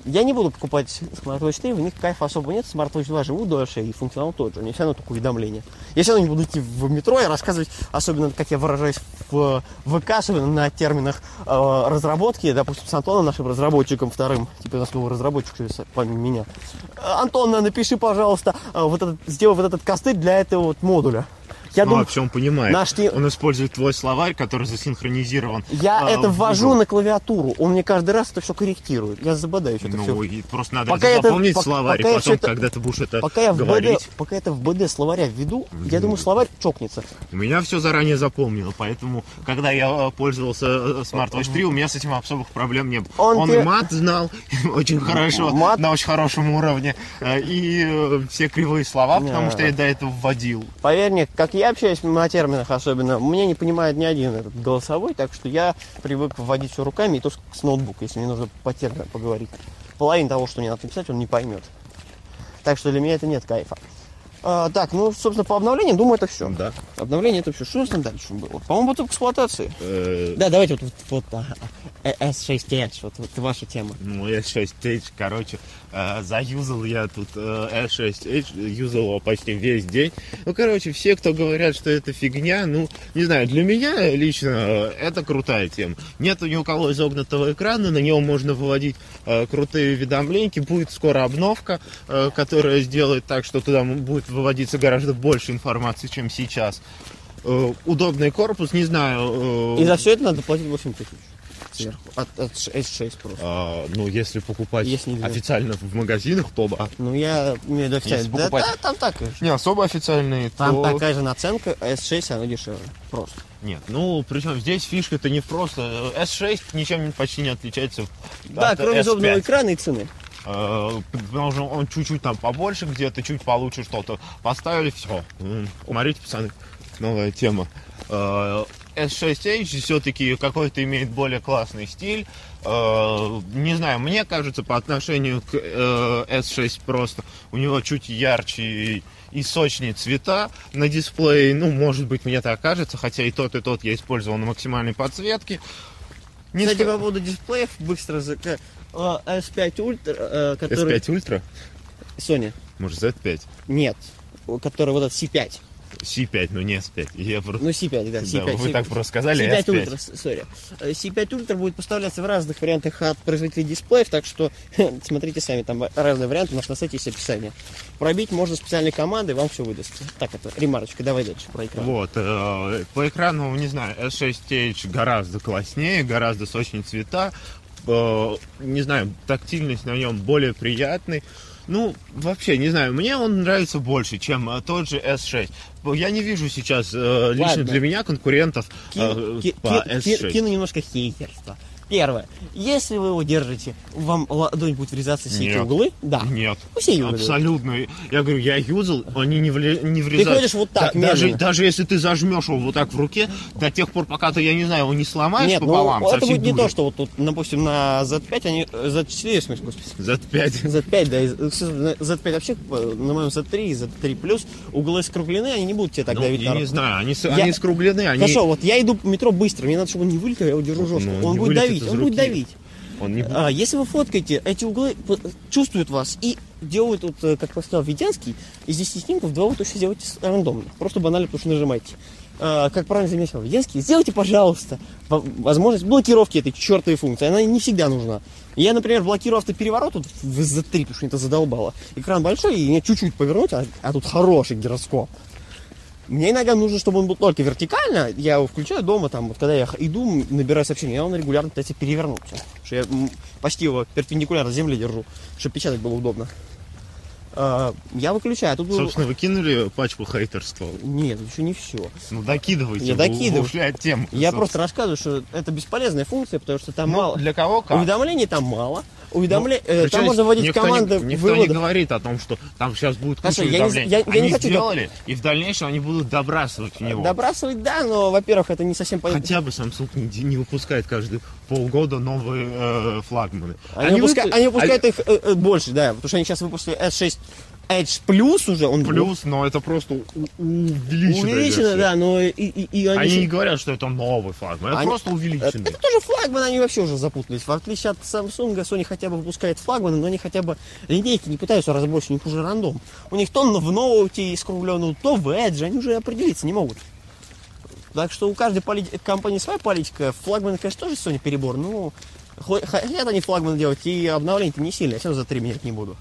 Speaker 1: Я не буду покупать SmartWatch 3, в них кайфа особо нет. SmartWatch 2 живут дольше, и функционал тот же. У них все равно только уведомления. Я все равно не буду идти в метро и рассказывать, особенно, как я выражаюсь в ВК, особенно на терминах э, разработки, допустим, с Антоном, нашим разработчиком вторым, типа у нас новый разработчик, помимо меня. Антон, напиши, пожалуйста, э, вот этот, сделай вот этот костыль для этого вот модуля. Я
Speaker 2: ну,
Speaker 1: думаю,
Speaker 2: вообще он понимает.
Speaker 1: наш
Speaker 2: Он использует твой словарь, который засинхронизирован.
Speaker 1: я
Speaker 2: а,
Speaker 1: это
Speaker 2: в
Speaker 1: ввожу на клавиатуру, он мне каждый раз это все корректирует. Я забодаюсь это все.
Speaker 2: Ну, и просто надо
Speaker 1: Пока это-
Speaker 2: запомнить
Speaker 1: пока-
Speaker 2: словарь,
Speaker 1: пока
Speaker 2: и потом,
Speaker 1: это-
Speaker 2: когда ты будешь это
Speaker 1: Пока я, в
Speaker 2: говорить,
Speaker 1: БД, пока это в БД словаря введу, я думаю, словарь чокнется.
Speaker 2: У меня все заранее запомнило, поэтому, когда я э, пользовался э, SmartWatch 3, у меня с этим особых проблем не было.
Speaker 1: Он
Speaker 2: Он, и мат знал очень хорошо,
Speaker 1: Мат-
Speaker 2: на очень хорошем уровне, э, и все кривые слова, потому что я до этого вводил.
Speaker 1: Поверь мне, как я общаюсь на терминах особенно, меня не понимает ни один этот голосовой, так что я привык вводить все руками, и то с- ноутбука, если мне нужно по терминам поговорить. Половину того, что мне надо написать, он не поймет. Так что для меня это нет кайфа. А, так, ну, собственно, по обновлениям, думаю, это все.
Speaker 2: Да.
Speaker 1: Обновление это все. Что у нас там дальше было? По-моему, потом эксплуатации.
Speaker 2: Э,
Speaker 1: Да, давайте вот, вот, вот а, а, S6 Edge, вот, вот ваша тема.
Speaker 2: Ну, S6 Edge, короче, э, заюзал я тут э, S6 Edge, юзал его почти весь день. Ну, короче, все, кто говорят, что это фигня, ну, не знаю, для меня лично э, это крутая тема. Нету ни у кого изогнутого экрана, на него можно выводить э, крутые уведомления. Будет скоро обновка, э, которая сделает так, что туда будет выводиться гораздо больше информации, чем сейчас. Э, удобный корпус, не знаю. э,
Speaker 1: И за все это надо платить 8 тысяч. Сверху. От, от S6 просто.
Speaker 2: а, ну, если покупать
Speaker 1: Если не-
Speaker 2: официально в магазинах, то да.
Speaker 1: Ну, я имею в виду официально.
Speaker 2: Если
Speaker 1: Да,
Speaker 2: покупать-
Speaker 1: да, там так. конечно.
Speaker 2: Не особо официальные,
Speaker 1: Там
Speaker 2: то...
Speaker 1: такая же наценка, S6 оно дешевле. Просто.
Speaker 2: Нет, ну, причем здесь фишка-то не просто... S6 ничем не- почти не отличается
Speaker 1: Да,
Speaker 2: от
Speaker 1: кроме
Speaker 2: S5.
Speaker 1: удобного экрана и цены.
Speaker 2: Э, Потому что он чуть-чуть там побольше, где-то чуть получше что-то поставили, все. Смотрите, пацаны, новая тема. Э, S6H все-таки какой-то имеет более классный стиль. Э, Не знаю, мне кажется, по отношению к э, S6 просто у него чуть ярче и- сочнее цвета на дисплее. Ну, может быть, мне так кажется, хотя и тот, и тот я использовал на максимальной подсветке. Не
Speaker 1: Кстати, по поводу дисплеев, быстро а, S5 Ultra, э, который...
Speaker 2: S5 Ultra?
Speaker 1: Sony.
Speaker 2: Может, Z5?
Speaker 1: Нет. Который вот этот C5.
Speaker 2: C5, ну не S5. Я просто...
Speaker 1: Ну, C5, да,
Speaker 2: Да,
Speaker 1: C5.
Speaker 2: вы
Speaker 1: C5.
Speaker 2: так просто сказали,
Speaker 1: C5
Speaker 2: S5.
Speaker 1: Ultra. Э, C5 Ultra будет поставляться в разных вариантах от производителей дисплеев, так что смотрите сами, там разные варианты, у нас на сайте есть описание. Пробить можно специальной командой, вам все выдаст. Так, это ремарочка, давай дальше про экран.
Speaker 2: Вот, э, по экрану, не знаю, S6H гораздо класснее, гораздо сочнее цвета. Э, не знаю, тактильность на нем более приятный. Ну, вообще, не знаю, мне он нравится больше, чем э, тот же S6. Я не вижу сейчас э, лично
Speaker 1: Ладно.
Speaker 2: для меня конкурентов э,
Speaker 1: ки-
Speaker 2: по
Speaker 1: ки-
Speaker 2: S6.
Speaker 1: кину немножко хейтерства. Первое. Если вы его держите, вам ладонь будет врезаться в все эти
Speaker 2: Нет.
Speaker 1: углы. Да.
Speaker 2: Нет.
Speaker 1: Все юзают.
Speaker 2: Абсолютно. Я говорю, я юзал, они не, вле- не врезаются.
Speaker 1: ходишь вот так,
Speaker 2: Да- даже, даже если ты зажмешь его вот так в руке, до тех пор, пока ты, я не знаю, его не сломаешь
Speaker 1: Нет, ну
Speaker 2: пополам, со
Speaker 1: это будет не
Speaker 2: дури.
Speaker 1: то, что вот тут, допустим, на Z5 они... э, Z4, в смысле, господи.
Speaker 2: Z5.
Speaker 1: Z5, да, и Z- Z5 вообще, э, на моем Z3 и Z3 плюс, углы скруглены, они не будут тебе так
Speaker 2: Ну,
Speaker 1: давить
Speaker 2: я не знаю, они,
Speaker 1: Я-
Speaker 2: они скруглены, они...
Speaker 1: Хорошо, вот я иду по метро быстро, мне надо, чтобы он не вылетел, я его держу жестко.
Speaker 2: Ну,
Speaker 1: он
Speaker 2: не
Speaker 1: будет
Speaker 2: вылетит
Speaker 1: давить,
Speaker 2: из
Speaker 1: он будет давить.
Speaker 2: Он не...
Speaker 1: А, если вы фоткаете, эти углы чувствуют вас и делают, вот, э, как сказал Веденский, из 10 снимков два вы точно сделаете рандомно. Просто банально, потому что нажимаете. А, как правильно заметил Веденский, сделайте, пожалуйста, во- возможность блокировки этой чертовой функции. Она не всегда нужна. Я, например, блокирую автопереворот вот в Z3, потому что меня это задолбало. Экран большой, и мне чуть-чуть повернуть, а, а тут хороший гироскоп. Мне иногда нужно, чтобы он был только вертикально. Я его включаю дома, там, вот когда я иду, набираю сообщение, я он регулярно пытается перевернуть. Что я почти его перпендикулярно земле держу, чтобы печатать было удобно. А, я выключаю. а Тут
Speaker 2: Собственно, вы кинули пачку хейтерства.
Speaker 1: Нет, еще не все.
Speaker 2: Ну, докидывайте.
Speaker 1: Я докидываю.
Speaker 2: ушли от темы.
Speaker 1: Я
Speaker 2: собственно.
Speaker 1: просто рассказываю, что это бесполезная функция, потому что там
Speaker 2: Ну,
Speaker 1: мало.
Speaker 2: для кого как?
Speaker 1: Уведомлений там мало. Уведомле... э,
Speaker 2: Причем
Speaker 1: там можно вводить команды
Speaker 2: не, никто не
Speaker 1: вывода.
Speaker 2: говорит о том, что там сейчас будет куча
Speaker 1: Хорошо, я не-
Speaker 2: уведомлений.
Speaker 1: я- я не
Speaker 2: они
Speaker 1: хочу
Speaker 2: сделали, и в дальнейшем они будут добрасывать в него.
Speaker 1: Добрасывать, да, но, во-первых, это не совсем понятно.
Speaker 2: Хотя бы Samsung не, не выпускает каждые полгода новые э, флагманы.
Speaker 1: Они, выпуска-
Speaker 2: выпу-
Speaker 1: они выпускают их э, э, больше, да, потому что они сейчас выпустили S6 Edge Plus уже, он
Speaker 2: Плюс, но это просто
Speaker 1: увеличено,
Speaker 2: версия.
Speaker 1: да, но и, и, и они,
Speaker 2: Они не говорят, что это новый флагман, это
Speaker 1: Они-
Speaker 2: просто
Speaker 1: это,
Speaker 2: увеличенный.
Speaker 1: это тоже флагман, они вообще уже запутались. В отличие от Samsung, Sony хотя бы выпускает флагманы, но они хотя бы линейки не пытаются разбросить, у них уже рандом. У них то в ноуте скругленную, то в Edge, они уже определиться не могут. Так что у каждой поли- компании своя политика. Флагманы, конечно, тоже Sony перебор, но хо- хотят они флагманы делать, и обновление не сильно, я все за 3 менять не буду.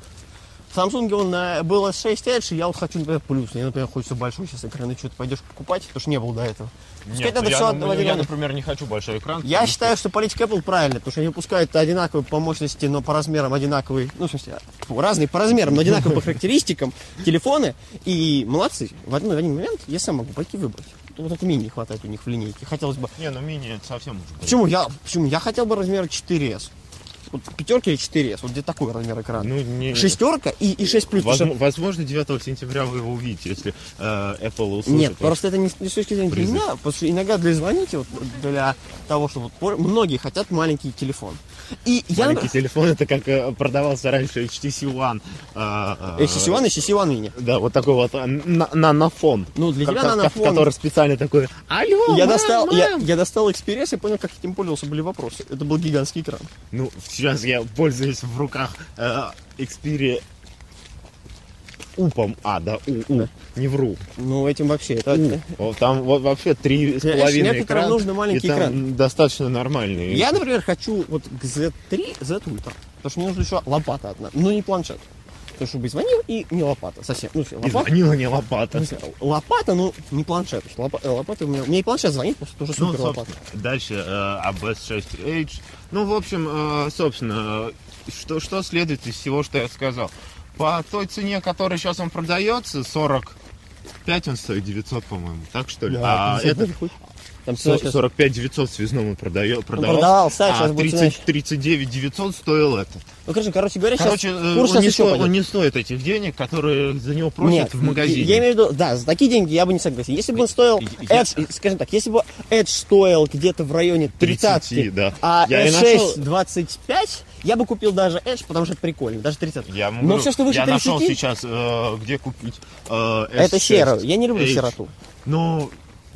Speaker 1: В Samsung он э, был S6 Edge, и я вот хочу, например, плюс. Мне, например, хочется большой сейчас экран, и что-то пойдешь покупать, потому что не было до этого.
Speaker 2: Нет,
Speaker 1: надо
Speaker 2: я,
Speaker 1: все
Speaker 2: ну, я, например, не хочу большой экран.
Speaker 1: Я считаю, что политика Apple правильная, потому что они выпускают одинаковые по мощности, но по размерам одинаковые, ну, в смысле, разные по размерам, но одинаковые по характеристикам телефоны. И молодцы. В один, в один момент я сам могу пойти выбрать. Вот это мини не хватает у них в линейке. Хотелось бы...
Speaker 2: что- Не, ну мини это совсем уже.
Speaker 1: Почему я, почему я хотел бы размер 4S? Вот пятерки или 4S, вот где такой размер экрана.
Speaker 2: Ну, не...
Speaker 1: Шестерка и, и 6 плюс.
Speaker 2: Возможно,
Speaker 1: что-
Speaker 2: возможно, 9 сентября вы его увидите, если э, Apple услышит.
Speaker 1: Нет, просто это не, не с точки зрения
Speaker 2: призыв.
Speaker 1: меня, потому что иногда для звоните, вот, для того, что вот, пор- многие хотят маленький телефон. И я,
Speaker 2: Маленький телефон, это как э, продавался раньше HTC One. э, э,
Speaker 1: HTC One и HTC One Mini.
Speaker 2: Да, вот такой вот э, на- нанофон.
Speaker 1: Ну, для тебя
Speaker 2: ко-
Speaker 1: нанофон.
Speaker 2: Который специально такой, алло,
Speaker 1: Я
Speaker 2: мам,
Speaker 1: достал,
Speaker 2: мам».
Speaker 1: я, я достал Xperia и понял, как этим пользовался, были вопросы. Это был гигантский экран.
Speaker 2: Ну, сейчас я пользуюсь в руках э, Xperia упом. А, да, у, у, не вру.
Speaker 1: Ну, этим вообще, это...
Speaker 2: У. Там вот вообще три с половиной экрана.
Speaker 1: нужно маленький
Speaker 2: и
Speaker 1: экран.
Speaker 2: достаточно нормальный.
Speaker 1: Я, например, хочу вот к Z3, Z Ultra. Потому что мне нужна еще лопата одна, но не планшет. Потому что и звонил, и не лопата совсем. Ну,
Speaker 2: И
Speaker 1: лопата,
Speaker 2: звонила не лопата.
Speaker 1: смысле, лопата, ну, не планшет. Лопа- э, лопата у меня... Мне и планшет звонит, потому что тоже
Speaker 2: Ну,
Speaker 1: супер лопата.
Speaker 2: собственно, дальше э, ABS-6H. Ну, в общем, э, собственно, э, что, что следует из всего, что я сказал? По той цене, которая сейчас он продается, 45 он стоит 900, по-моему. Так что ли?
Speaker 1: Да,
Speaker 2: а
Speaker 1: 50
Speaker 2: это
Speaker 1: даже хоть. Там цена сейчас-
Speaker 2: 45 900 связному продает, продавался,
Speaker 1: продавался, а сейчас будет
Speaker 2: 30, 39 900 стоил это.
Speaker 1: Ну, короче, короче говоря,
Speaker 2: Короче,
Speaker 1: сейчас
Speaker 2: э,
Speaker 1: курс
Speaker 2: он, не
Speaker 1: пойдет.
Speaker 2: он не стоит этих денег, которые за него просят
Speaker 1: Нет,
Speaker 2: в магазине.
Speaker 1: Я имею в виду, да, за такие деньги я бы не согласен. Если бы он стоил,
Speaker 2: Я-
Speaker 1: Edge, скажем так, если бы Edge стоил где-то в районе 30,
Speaker 2: 30, да.
Speaker 1: а
Speaker 2: Я и
Speaker 1: S6
Speaker 2: нашел-
Speaker 1: 25, я бы купил даже Edge, потому что это прикольно, даже 30.
Speaker 2: Я,
Speaker 1: Но все, что выше
Speaker 2: я
Speaker 1: 30,
Speaker 2: нашел сейчас, э, где купить э,
Speaker 1: это
Speaker 2: S6.
Speaker 1: серую. Я не люблю
Speaker 2: H.
Speaker 1: сероту.
Speaker 2: Ну,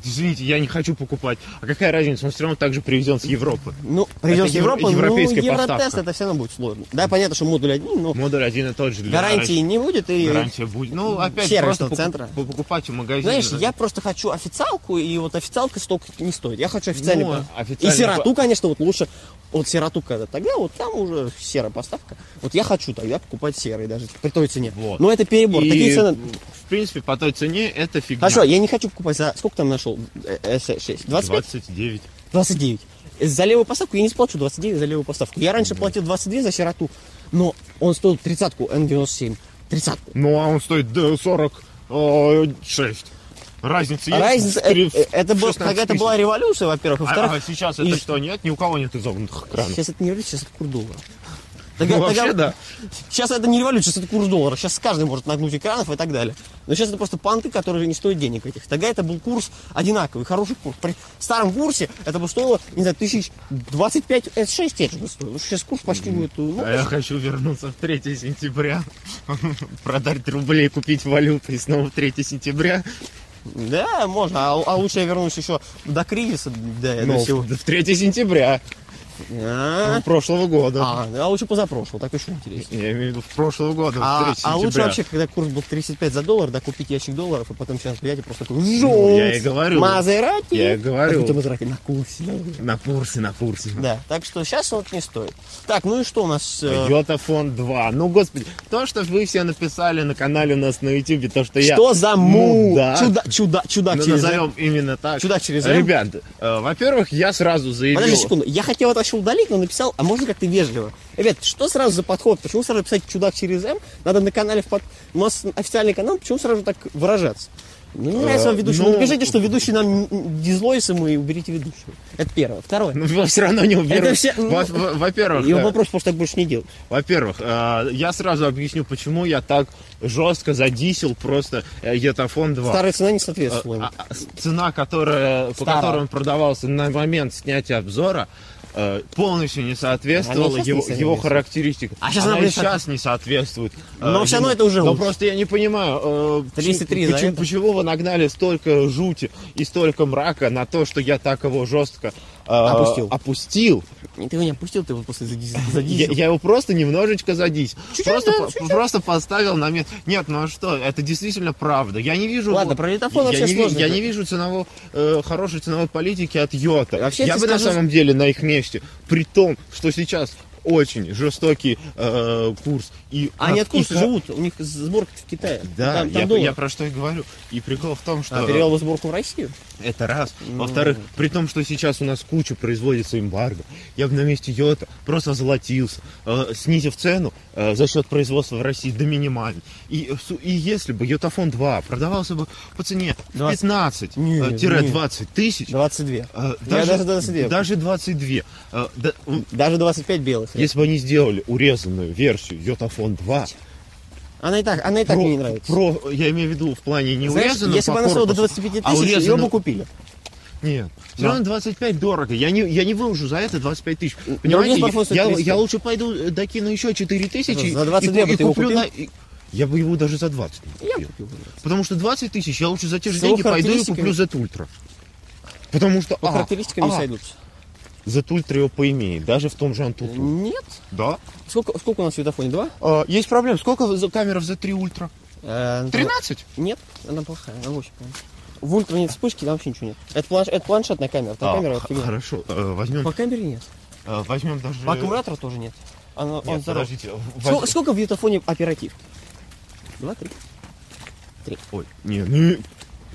Speaker 2: извините, я не хочу покупать. А какая разница, он все равно также привезен с Европы.
Speaker 1: Ну,
Speaker 2: Это
Speaker 1: с Европы,
Speaker 2: евро-
Speaker 1: ну,
Speaker 2: европейская
Speaker 1: Евротест
Speaker 2: поставка.
Speaker 1: это все равно будет сложно. Да, понятно, что модуль один, но
Speaker 2: Модуль один и тот же. для
Speaker 1: гарантии не будет. И,
Speaker 2: Гарантия будет. Ну, опять
Speaker 1: Сервисного
Speaker 2: просто
Speaker 1: центра.
Speaker 2: покуп- покупать в магазине.
Speaker 1: знаешь, я просто хочу официалку, и вот официалка столько не стоит. Я хочу официальный.
Speaker 2: Ну, официальный
Speaker 1: И сироту, конечно, вот лучше. Вот сироту когда тогда, вот там уже серая поставка. Вот я хочу тогда покупать серый даже при той цене.
Speaker 2: Вот.
Speaker 1: Но это перебор.
Speaker 2: И,
Speaker 1: Такие цены.
Speaker 2: в принципе, по той цене это фигня.
Speaker 1: Хорошо, я не хочу покупать за... Сколько там нашел? Э, S6? 25?
Speaker 2: 29.
Speaker 1: 29. За левую поставку я не сплачу 29 за левую поставку. Я раньше платил 22 за сироту, но он стоил 30-ку N97. 30
Speaker 2: Ну, а он стоит да, 46. Разница есть?
Speaker 1: Разница,
Speaker 2: в три-
Speaker 1: э, э, это, был,
Speaker 2: 16
Speaker 1: тогда это была революция, во-первых,
Speaker 2: А,
Speaker 1: во-вторых,
Speaker 2: а сейчас
Speaker 1: и-
Speaker 2: это что, нет? Ни у кого нет изогнутых экранов.
Speaker 1: сейчас это не революция, сейчас это курс доллара.
Speaker 2: Ну,
Speaker 1: Тогда-
Speaker 2: вообще,
Speaker 1: тогда-
Speaker 2: да.
Speaker 1: Сейчас это не революция, сейчас это курс доллара. Сейчас каждый может нагнуть экранов и так далее. Но сейчас это просто понты, которые не стоят денег этих. Тогда это был курс одинаковый, хороший курс. При старом курсе это бы стоило, не знаю, тысяч 25, это 6 тысяч бы стоило. Сейчас курс почти будет, ну,
Speaker 2: А я хочу вернуться в 3 сентября, продать рублей, купить валюту и снова в 3 сентября.
Speaker 1: Да, можно. А, а лучше я вернусь еще до кризиса, до, до всего.
Speaker 2: в 3 сентября
Speaker 1: А,
Speaker 2: прошлого года.
Speaker 1: а, а лучше позапрошлого, так еще интереснее.
Speaker 2: Я имею в виду в прошлого года, в 3
Speaker 1: А, а лучше вообще, когда курс был 35 за доллар, да, купить ящик долларов, и потом сейчас и просто такой
Speaker 2: Ну, я и говорю.
Speaker 1: Мазерати.
Speaker 2: Я и говорю.
Speaker 1: Какой-то Мазерати на курсе.
Speaker 2: На курсе, на курсе.
Speaker 1: Да, так что сейчас вот не стоит. Так, ну и что у нас? э,
Speaker 2: Йотафон 2. Ну, господи, то, что вы все написали на канале у нас на YouTube, то, что я...
Speaker 1: Что за му?
Speaker 2: мудак,
Speaker 1: Чуда, чуда, чудак
Speaker 2: ну,
Speaker 1: через
Speaker 2: назовем именно так.
Speaker 1: Чудак через.
Speaker 2: Ребят, э, во-первых, я сразу заявил...
Speaker 1: Подожди секунду, я хотел это вообще удалить, но написал, а можно как-то вежливо. Ребят, что сразу за подход? Почему сразу писать чудак через М? Надо на канале, в под... у нас официальный канал, почему сразу так выражаться? Ну, не нравится вам ведущий.
Speaker 2: ну-
Speaker 1: Ну, пишите, что ведущий нам дизлойс ему и уберите ведущего. Это первое. Второе.
Speaker 2: Ну, все равно не уберут.
Speaker 1: Это все- ну,
Speaker 2: Во- во- Во-первых,
Speaker 1: Его
Speaker 2: э,
Speaker 1: вопрос просто так больше не делать.
Speaker 2: Во-первых, э, я сразу объясню, почему я так жестко задисел просто э, Йотафон 2.
Speaker 1: Старая цена не соответствовала. ему.
Speaker 2: А, а, цена, которая, по
Speaker 1: Старая.
Speaker 2: которой он продавался на момент снятия обзора, э, полностью не соответствовала
Speaker 1: сейчас не
Speaker 2: его, его характеристикам.
Speaker 1: А сейчас
Speaker 2: она
Speaker 1: она
Speaker 2: и сейчас не соответствует. э,
Speaker 1: Но всё равно
Speaker 2: ему.
Speaker 1: это уже
Speaker 2: Но
Speaker 1: лучше.
Speaker 2: просто я не понимаю, э,
Speaker 1: 33 за
Speaker 2: почему,
Speaker 1: это.
Speaker 2: почему вы нагнали столько жути и столько мрака на то, что я так его жестко э,
Speaker 1: Опустил.
Speaker 2: опустил.
Speaker 1: И Ты его не опустил, ты его просто задизил.
Speaker 2: Я,
Speaker 1: задизил.
Speaker 2: я его просто немножечко задись.
Speaker 1: Чуть-чуть,
Speaker 2: Просто,
Speaker 1: да, чуть-чуть.
Speaker 2: просто поставил на место. Нет, ну а что? Это действительно правда. Я не вижу.
Speaker 1: Ладно, про литофон
Speaker 2: я,
Speaker 1: вообще
Speaker 2: не, ви-
Speaker 1: сложно
Speaker 2: я не вижу ценового, э, хорошей ценовой политики от Йота.
Speaker 1: Вообще,
Speaker 2: я бы
Speaker 1: тебе
Speaker 2: на
Speaker 1: скажу,
Speaker 2: самом деле на их месте, при том, что сейчас очень жестокий э, курс. И,
Speaker 1: Они
Speaker 2: а,
Speaker 1: откуда
Speaker 2: и
Speaker 1: живут? У них сборка в Китае.
Speaker 2: Да,
Speaker 1: там, там
Speaker 2: я,
Speaker 1: доллар.
Speaker 2: я про что и говорю. И прикол в том, что...
Speaker 1: А перевел сборку в Россию?
Speaker 2: Это раз. Во-вторых, при том, что сейчас у нас куча производится эмбарго, я бы на месте Йота просто озолотился, э, снизив цену э, за счет производства в России до минимальной. И, э, и если бы Йотафон 2 продавался бы по цене в
Speaker 1: Двадцать-
Speaker 2: 15
Speaker 1: Нет,
Speaker 2: э, тире
Speaker 1: нет.
Speaker 2: 20 тысяч,
Speaker 1: 22.
Speaker 2: э,
Speaker 1: Я
Speaker 2: даже,
Speaker 1: даже 22.
Speaker 2: даже 22, э, да,
Speaker 1: Даже 25 белых.
Speaker 2: Если бы они сделали урезанную версию Йотафон 2,
Speaker 1: Она и так, она и так
Speaker 2: про-
Speaker 1: мне не нравится.
Speaker 2: про- я имею в виду в плане не
Speaker 1: Знаешь,
Speaker 2: урезанную
Speaker 1: если бы она стоила до
Speaker 2: корпусу,
Speaker 1: 25
Speaker 2: а
Speaker 1: тысяч, ее
Speaker 2: урезанную-
Speaker 1: бы купили.
Speaker 2: Нет. Все равно 25 дорого. Я не, я не выложу за это 25 тысяч.
Speaker 1: Другие
Speaker 2: Понимаете, я,
Speaker 1: 35.
Speaker 2: я лучше пойду э, докину еще 4 тысячи.
Speaker 1: За 22
Speaker 2: и, и
Speaker 1: ты его
Speaker 2: куплю
Speaker 1: купил?
Speaker 2: на- и- Я бы его даже за 20 не
Speaker 1: Я
Speaker 2: купил.
Speaker 1: купил бы.
Speaker 2: Потому что 20 тысяч я лучше за те же
Speaker 1: С
Speaker 2: деньги пойду и куплю Z Ultra. Потому что
Speaker 1: По
Speaker 2: а,
Speaker 1: характеристикам не
Speaker 2: а,
Speaker 1: сойдутся.
Speaker 2: Ultra его поимеет, даже в том же Antutu.
Speaker 1: Нет.
Speaker 2: Да.
Speaker 1: Сколько, сколько у нас в светофоне? Два?
Speaker 2: А, есть проблема. Сколько за- камер в Z3 Ultra?
Speaker 1: Э,
Speaker 2: 13?
Speaker 1: Нет, она плохая, она 8, по-моему. В ультра нет вспышки, там вообще ничего нет. Это, планш- это планшетная камера, там
Speaker 2: А,
Speaker 1: камера фигня.
Speaker 2: хорошо. э, возьмем,
Speaker 1: По камере нет.
Speaker 2: э, возьмем даже...
Speaker 1: По аккумулятору тоже нет. Она, он
Speaker 2: Нет,
Speaker 1: здоров.
Speaker 2: подождите.
Speaker 1: Сколько,
Speaker 2: возь-
Speaker 1: сколько в ютафоне оператив? Два, три.
Speaker 2: Ой, не, ну...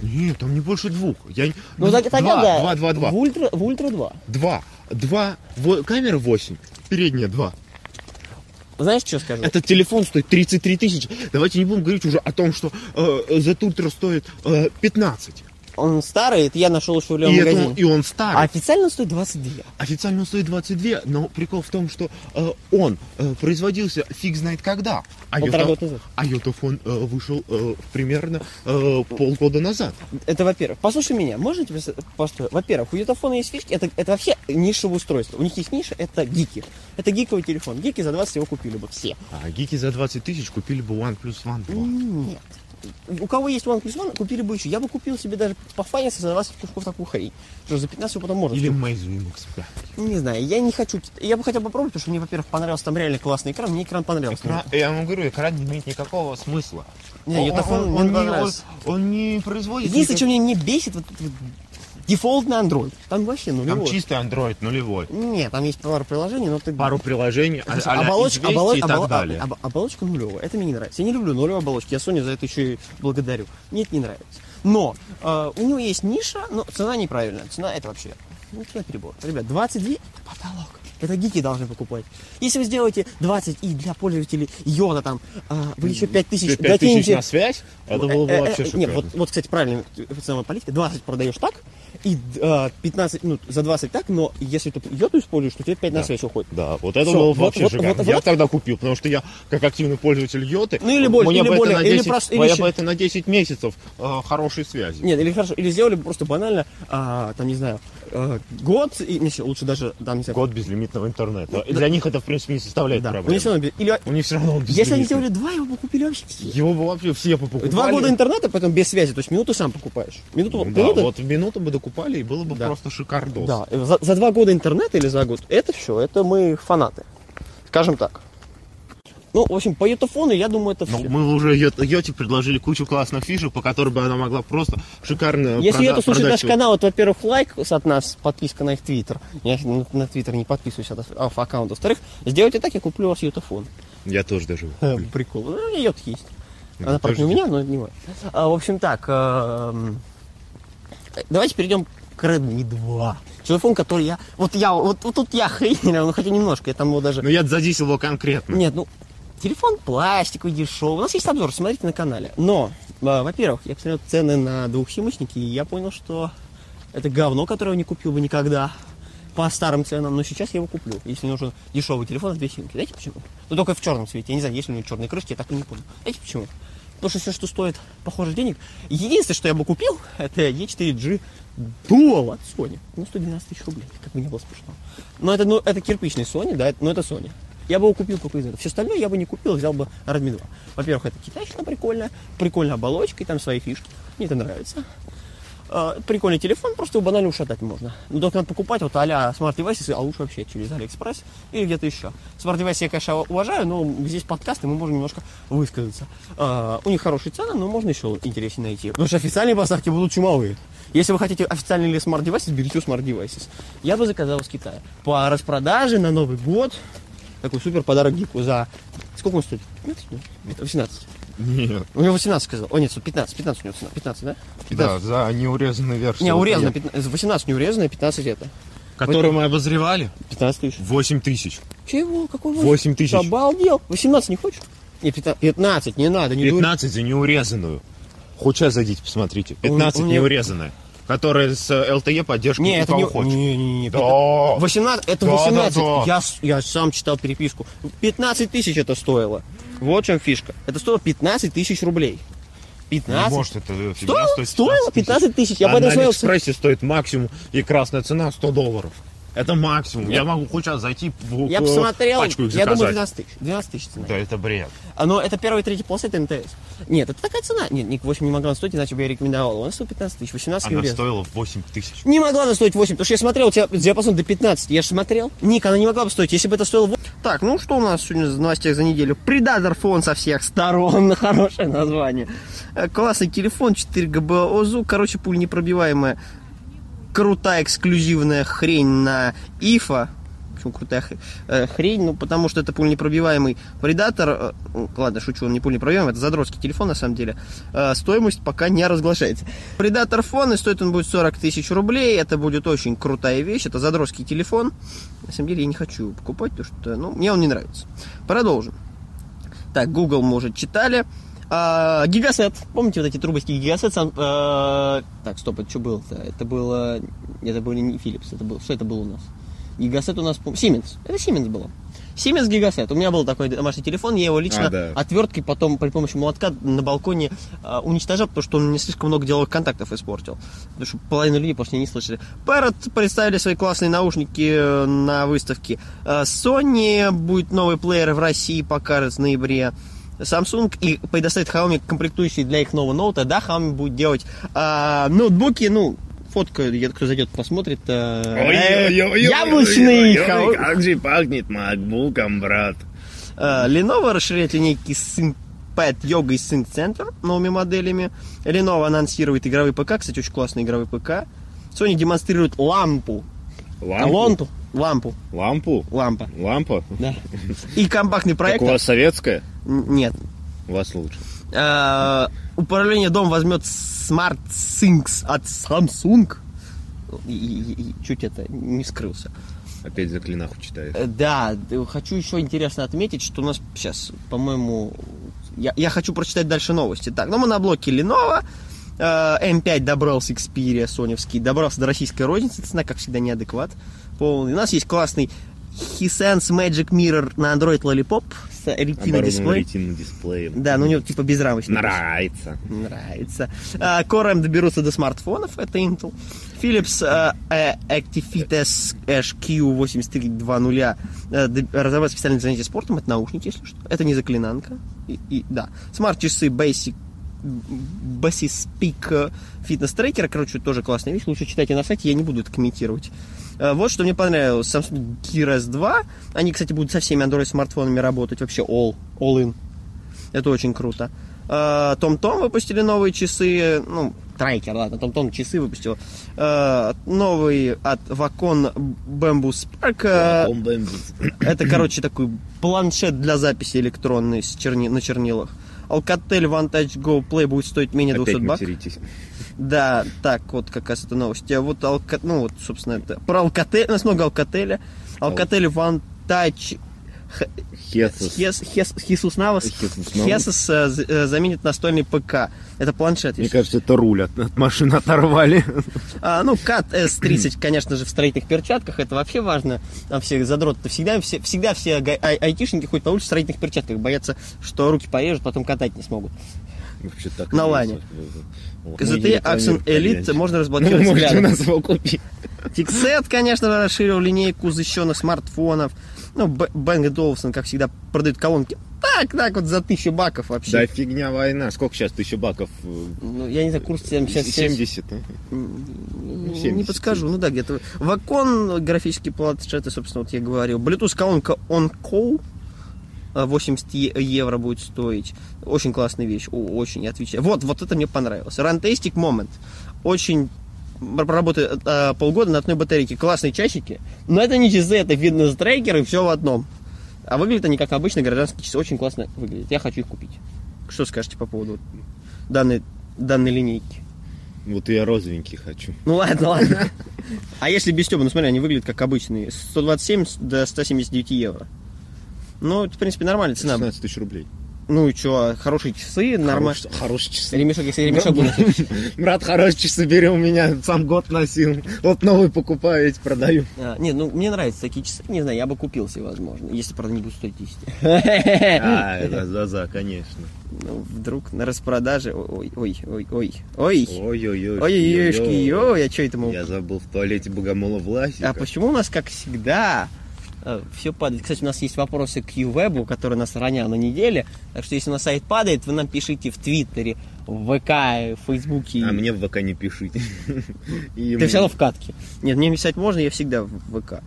Speaker 2: Нет, там не больше двух. Я... не-
Speaker 1: Ну так,
Speaker 2: два,
Speaker 1: да.
Speaker 2: Два, два, два.
Speaker 1: В ультра, в ультра 2.
Speaker 2: Два. Два. Во- Камера 8. Передняя 2.
Speaker 1: Знаешь, что скажу?
Speaker 2: Этот телефон стоит 33 тысячи. Давайте не будем говорить уже о том, что э, Z Ultra стоит э, 15.
Speaker 1: Он старый, это я нашел еще в
Speaker 2: И,
Speaker 1: левом
Speaker 2: это-
Speaker 1: магазине.
Speaker 2: и он
Speaker 1: А
Speaker 2: старый.
Speaker 1: официально он стоит 22.
Speaker 2: Официально он стоит 22, но прикол в том, что э, он э, производился фиг знает когда. А
Speaker 1: Полтора года назад.
Speaker 2: А Йотафон э, вышел э, примерно э, полгода назад.
Speaker 1: Это во-первых. Послушай меня, можно тебе просто... Во-первых, у ютафона есть фишки, это, это вообще нишевое устройство. У них есть ниша, это гики. Это гиковый телефон. Гики за 20 его купили бы все.
Speaker 2: А гики за 20 тысяч купили бы OnePlus One 2.
Speaker 1: Нет. У кого есть OnePlus One, купили бы еще. Я бы купил себе даже по файнсе за 20 кусков такую хрень. Что за 15 его потом можно.
Speaker 2: Или
Speaker 1: купить.
Speaker 2: Meizu MX5.
Speaker 1: Не знаю, я не хочу. Я бы хотел попробовать, потому что мне, во-первых, понравился там реально классный экран. Мне экран понравился.
Speaker 2: Экран- я вам говорю, экран не имеет никакого смысла.
Speaker 1: Не,
Speaker 2: Он-
Speaker 1: Ютафон
Speaker 2: он,
Speaker 1: мне
Speaker 2: он
Speaker 1: не
Speaker 2: он, он не производит...
Speaker 1: Единственное, что меня не бесит, вот, вот дефолтный Android. Там вообще
Speaker 2: Там
Speaker 1: нулевой.
Speaker 2: чистый Android нулевой.
Speaker 1: Нет, там есть пару приложений, но ты...
Speaker 2: Пару приложений, а, а-ля
Speaker 1: оболочка, оболо-
Speaker 2: и так далее.
Speaker 1: об- оболочка нулевая. Это мне не нравится. Я не люблю нулевые оболочки. Я Sony за это еще и благодарю. Нет, не нравится. Но э, у него есть ниша, но цена неправильная. Цена это вообще... Ну, цена перебор. Ребят, 22 это потолок. Это гики должны покупать. Если вы сделаете 20 и для пользователей йода там, а, вы еще 5000
Speaker 2: 5 тысяч
Speaker 1: докинете.
Speaker 2: на связь, это было бы
Speaker 1: Э, э,
Speaker 2: вообще
Speaker 1: э,
Speaker 2: шикарно.
Speaker 1: Нет, вот, вот, кстати, правильно, самая политика. 20 продаешь так, и э, 15, ну, за 20 так, но если ты йоду используешь, то тебе 5 на связь уходит.
Speaker 2: Да, вот это
Speaker 1: Всё,
Speaker 2: было
Speaker 1: вот-
Speaker 2: вообще
Speaker 1: вот-
Speaker 2: шикарно.
Speaker 1: вот-
Speaker 2: я
Speaker 1: вот.
Speaker 2: тогда купил, потому что я, как активный пользователь Йоты,
Speaker 1: Ну, или более-
Speaker 2: мне
Speaker 1: или
Speaker 2: бы это
Speaker 1: более-
Speaker 2: на
Speaker 1: или
Speaker 2: 10,
Speaker 1: просто- или
Speaker 2: я
Speaker 1: еще-
Speaker 2: бы это на 10 месяцев э, хорошей связи.
Speaker 1: Нет, или хорошо, или сделали бы просто банально, а, там, не знаю, э, год, и, не, лучше даже, не знаю,
Speaker 2: Год безлимитного интернета. И для них это, в принципе, не составляет
Speaker 1: да. У
Speaker 2: проблем.
Speaker 1: них всё равно или,
Speaker 2: У них все равно он
Speaker 1: если они сделали два, его бы купили вообще все.
Speaker 2: Его бы вообще все покупали.
Speaker 1: Два года интернета, потом без связи, то есть минуту сам покупаешь. Минуту,
Speaker 2: Да,
Speaker 1: минуту-
Speaker 2: вот в минуту бы докупали, и было бы
Speaker 1: Да.
Speaker 2: просто шикардос.
Speaker 1: Да, за, за два года интернета или за год, это все, это мы фанаты. Скажем так. Ну, в общем, по ютофону, я думаю, это
Speaker 2: Но
Speaker 1: все.
Speaker 2: мы уже Йот- Йоте предложили кучу классных фишек, по которым бы она могла просто шикарно
Speaker 1: Если это слушает наш канал, это, во-первых, лайк от нас, подписка на их твиттер. Я на, твиттер не подписываюсь от ав- аккаунта. Во-вторых, сделайте так, я куплю у вас ютофон.
Speaker 2: Я тоже даже.
Speaker 1: Э, Прикол. Ну, у меня йод есть. Она,
Speaker 2: тоже
Speaker 1: правда, не у меня, но не мой. А, в общем, так. эм, Давайте перейдем к Redmi 2. Телефон, который я... Вот я... Вот, вот тут я хренил, ну хотя немножко, я там его даже...
Speaker 2: Ну я задисил его конкретно.
Speaker 1: Нет, ну, телефон пластиковый, дешевый. У нас есть обзор, смотрите на канале. Но, а, во-первых, я посмотрел цены на двухсимочники, и я понял, что это говно, которое я не купил бы никогда по старым ценам, но сейчас я его куплю, если нужен дешевый телефон с две симки. Знаете почему? Ну, только в черном цвете. Я не знаю, есть ли у него черные крышки, я так и не понял. Знаете почему? Потому что все, что стоит похоже денег, единственное, что я бы купил, это E4G Dual от Sony. Ну, 112 тысяч рублей, как бы не было смешно. Но это, ну, это кирпичный Sony, да, но это Sony. Я бы его купил только из этого. Все остальное я бы не купил, взял бы Redmi 2. Во-первых, это китайщина прикольная, прикольная оболочка, и там свои фишки. Мне это нравится. А, Прикольный телефон, просто его банально ушатать можно. Ну, только надо покупать вот а-ля Devices, а лучше вообще через AliExpress или где-то еще. Devices я, конечно, уважаю, но здесь подкасты, мы можем немножко высказаться. А, у них хорошие цены, но можно еще интереснее найти. Потому что официальные поставки будут чумовые. Если вы хотите официальный или Devices, берите Devices. Я бы заказал из Китая. По распродаже на Новый год такой супер подарок Гику за... Сколько он стоит? 15? Нет, 18.
Speaker 2: Нет.
Speaker 1: У него 18 сказал. О, нет, 15, 15 у него цена. 15, да? 15.
Speaker 2: Да, за неурезанную версию.
Speaker 1: Не, урезано,
Speaker 2: Я-
Speaker 1: 15, 18 не урезано, 15 это.
Speaker 2: Которую мы обозревали.
Speaker 1: 15 тысяч.
Speaker 2: 8 тысяч.
Speaker 1: Чего? Какой
Speaker 2: 8 тысяч.
Speaker 1: Обалдел. 18 не хочешь? Не, 15, 15 не надо, не дури.
Speaker 2: 15 за неурезанную. Хоть сейчас зайдите, посмотрите. 15
Speaker 1: у меня-
Speaker 2: неурезанная. Которая с э, LTE поддержкой
Speaker 1: Не, это не...
Speaker 2: хочешь.
Speaker 1: Не, не, не.
Speaker 2: Да.
Speaker 1: 18, это
Speaker 2: Да,
Speaker 1: 18.
Speaker 2: да, да.
Speaker 1: Я, я сам читал переписку. 15 тысяч это стоило. Вот в чем фишка. Это стоило 15 тысяч рублей. 15?
Speaker 2: Ну, Может, это фигня
Speaker 1: Стоило?
Speaker 2: стоит
Speaker 1: Стоило 15 тысяч. Я
Speaker 2: а на. Алиэкспрессе стоит максимум и красная цена 100 долларов. Это максимум. Я могу хоть сейчас зайти в
Speaker 1: Я посмотрел,
Speaker 2: пачку их
Speaker 1: я думаю,
Speaker 2: заказать.
Speaker 1: 12 тысяч. 12 тысяч цена.
Speaker 2: Да, это бред.
Speaker 1: А, Но это первая и третья полоса, это МТС. Нет, это такая цена. Нет, Ник 8 не могла стоить, иначе бы я рекомендовал. Она стоит 15 тысяч, 18 не
Speaker 2: Она
Speaker 1: урезано.
Speaker 2: стоила 8 тысяч.
Speaker 1: Не могла она стоить 8, потому что я смотрел, у тебя диапазон до 15. Я же смотрел. Ник, она не могла бы стоить, если бы это стоило... во- Так, ну что у нас сегодня в новостях за неделю? Предатор фон со всех сторон. Хорошее название. Э, Классный телефон, 4 ГБ ОЗУ. Короче, пуль непробиваемая. Крутая эксклюзивная хрень на ИФА. Почему крутая э, хрень? Ну, потому что это пуленепробиваемый предатор. Э, Ладно, шучу, он не пуленепробиваемый, это задротский телефон на самом деле. Э, Стоимость пока не разглашается. Предатор фон, и стоит он будет 40 тысяч рублей. Это будет очень крутая вещь. Это задротский телефон. На самом деле я не хочу покупать, потому что, ну, мне он не нравится. Продолжим. Так, Google уже читали. А, гигасет. Помните вот эти трубочки гигасет? Сам, э, так, стоп, это что было-то? Это было... Это был не Philips, это был... Что это было у нас? Гигасет у нас... Siemens. Это Siemens было. Siemens гигасет. У меня был такой домашний телефон, я его лично
Speaker 2: А, да.
Speaker 1: отверткой потом при помощи молотка на балконе а, уничтожал, потому что он мне слишком много деловых контактов испортил. Потому что половина людей просто не слышали. Parrot представили свои классные наушники э, на выставке. А, Sony будет новый плеер в России покажет в ноябре. Samsung и предоставит Xiaomi комплектующие для их нового ноута. Да, Xiaomi будет делать а, ноутбуки, ну, фотка, кто зайдет, посмотрит. э, яблочный Xiaomi.
Speaker 2: Как же пахнет макбуком, брат.
Speaker 1: Э, Lenovo расширяет линейки ThinkPad Yoga и Sync Center новыми моделями. Lenovo анонсирует игровой ПК, кстати, очень классный игровой ПК. Sony демонстрирует лампу. Лампу? Лампу.
Speaker 2: Лампу?
Speaker 1: Лампа.
Speaker 2: Лампа?
Speaker 1: Да. И компактный проект.
Speaker 2: советская?
Speaker 1: Н- Нет.
Speaker 2: У вас лучше.
Speaker 1: Э, Управление дом возьмет Smart Things от Samsung. И, чуть это не скрылся.
Speaker 2: Опять за клинаху читает.
Speaker 1: Э, Да, хочу еще интересно отметить, что у нас сейчас, по-моему, я, я хочу прочитать дальше новости. Так, ну мы на блоке Lenovo, э, M5 добрался Xperia, соневский, добрался до российской розницы, цена, как всегда, неадекват полный. У нас есть классный Hisense Magic Mirror на Android Lollipop с дисплей.
Speaker 2: ретинным дисплеем.
Speaker 1: Да, но у него типа безрамочный.
Speaker 2: Нравится.
Speaker 1: Нравится. А, Core M доберутся до смартфонов, это Intel. Philips э, Actifit SQ8320 э, д- разработает специальное занятие спортом, это наушники, если что. Это не заклинанка. И, и- да. Смарт-часы Basic Basis Peak фитнес трекер, короче, тоже классная вещь. Лучше читайте на сайте, я не буду это комментировать. Э, Вот что мне понравилось. Samsung Gear S2. Они, кстати, будут со всеми Android смартфонами работать. Вообще all, all in. Это очень круто. Э, Том-Том выпустили новые часы, ну, трекер, ладно, Том-Том часы выпустил. Э, Новый от Wacom Bamboo Spark. Э. Это, короче, такой планшет для записи электронной с черни... на чернилах. Alcatel One Touch Go Play будет стоить менее 200
Speaker 2: Опять
Speaker 1: баксов. Да, так, вот как раз эта новость. А вот, Alca- ну вот, собственно, это про Alcatel, у нас много Alcatel. Alcatel One Touch
Speaker 2: Хесус.
Speaker 1: Хес, Хес, Хисус Навас.
Speaker 2: Хесус Навас.
Speaker 1: Хесус э, э, заменит настольный ПК. Это планшет.
Speaker 2: Мне кажется, это руль от, от машины оторвали.
Speaker 1: А, ну, КАТ S30, конечно же, в строительных перчатках. Это вообще важно. Там все задроты всегда, все, всегда все ай- айтишники ходят по улице в строительных перчатках. Боятся, что руки порежут, потом катать не смогут.
Speaker 2: Вообще так
Speaker 1: На лане.
Speaker 2: есть.
Speaker 1: Accent
Speaker 2: рекламируем,
Speaker 1: Elite можно
Speaker 2: Ну,
Speaker 1: разблокировать
Speaker 2: можете у
Speaker 1: взглядом.
Speaker 2: нас его купить.
Speaker 1: Фиксет, конечно расширил линейку защищенных смартфонов. Ну, Б- Bang Olufsen, как всегда, продают колонки. Так, так вот за тысячу баков вообще.
Speaker 2: Да фигня война. Сколько сейчас тысяча баков?
Speaker 1: Ну, я не знаю, курс сейчас...
Speaker 2: 70. а?
Speaker 1: Не
Speaker 2: 70.
Speaker 1: подскажу, ну да, где-то. Вакон, графические планшеты, собственно, вот я говорил. Bluetooth колонка OnCall 80 е- евро будет стоить. Очень классная вещь, очень, я отвечаю. Вот, вот это мне понравилось. Runtastic Moment. Очень р- работает э, полгода на одной батарейке. Классные часики. Но это не часы, это фитнес-трекер и все в одном. А выглядят они как обычные гражданские часы. Очень классно выглядят. Я хочу их купить. Что скажете по поводу данной, данной линейки?
Speaker 2: Вот я розовенький хочу.
Speaker 1: Ну ладно, ладно. А если без стёба, ну смотри, они выглядят как обычные. 127 до 179 евро. Ну, это, в принципе, нормальная цена.
Speaker 2: 16 тысяч рублей.
Speaker 1: Ну и что, хорошие часы, нормально.
Speaker 2: Хорош- Хорошие часы.
Speaker 1: Ремешок, если ремешок будет.
Speaker 2: Брат, хорошие часы бери у меня, сам год носил. Вот новый покупаю, эти продаю.
Speaker 1: А, нет, ну мне нравятся такие часы. Не знаю, я бы купил себе, возможно. Если, правда, не будут стоить 10.
Speaker 2: А, это за-за, конечно.
Speaker 1: Ну, вдруг на распродаже. Ой, ой, ой, ой, ой.
Speaker 2: Ой-ой-ой.
Speaker 1: Ой, ой, а что это мы?
Speaker 2: Я забыл в туалете богомола Власика.
Speaker 1: А почему у нас, как всегда, все падает? Кстати, у нас есть вопросы к Ювебу, который нас ронял на неделе. Так что, если у нас сайт падает, вы нам пишите в Твиттере, в ВК, в Фейсбуке.
Speaker 2: А мне в ВК не пишите.
Speaker 1: Ты
Speaker 2: мне-
Speaker 1: все равно в катке. Нет, мне писать можно, я всегда в ВК.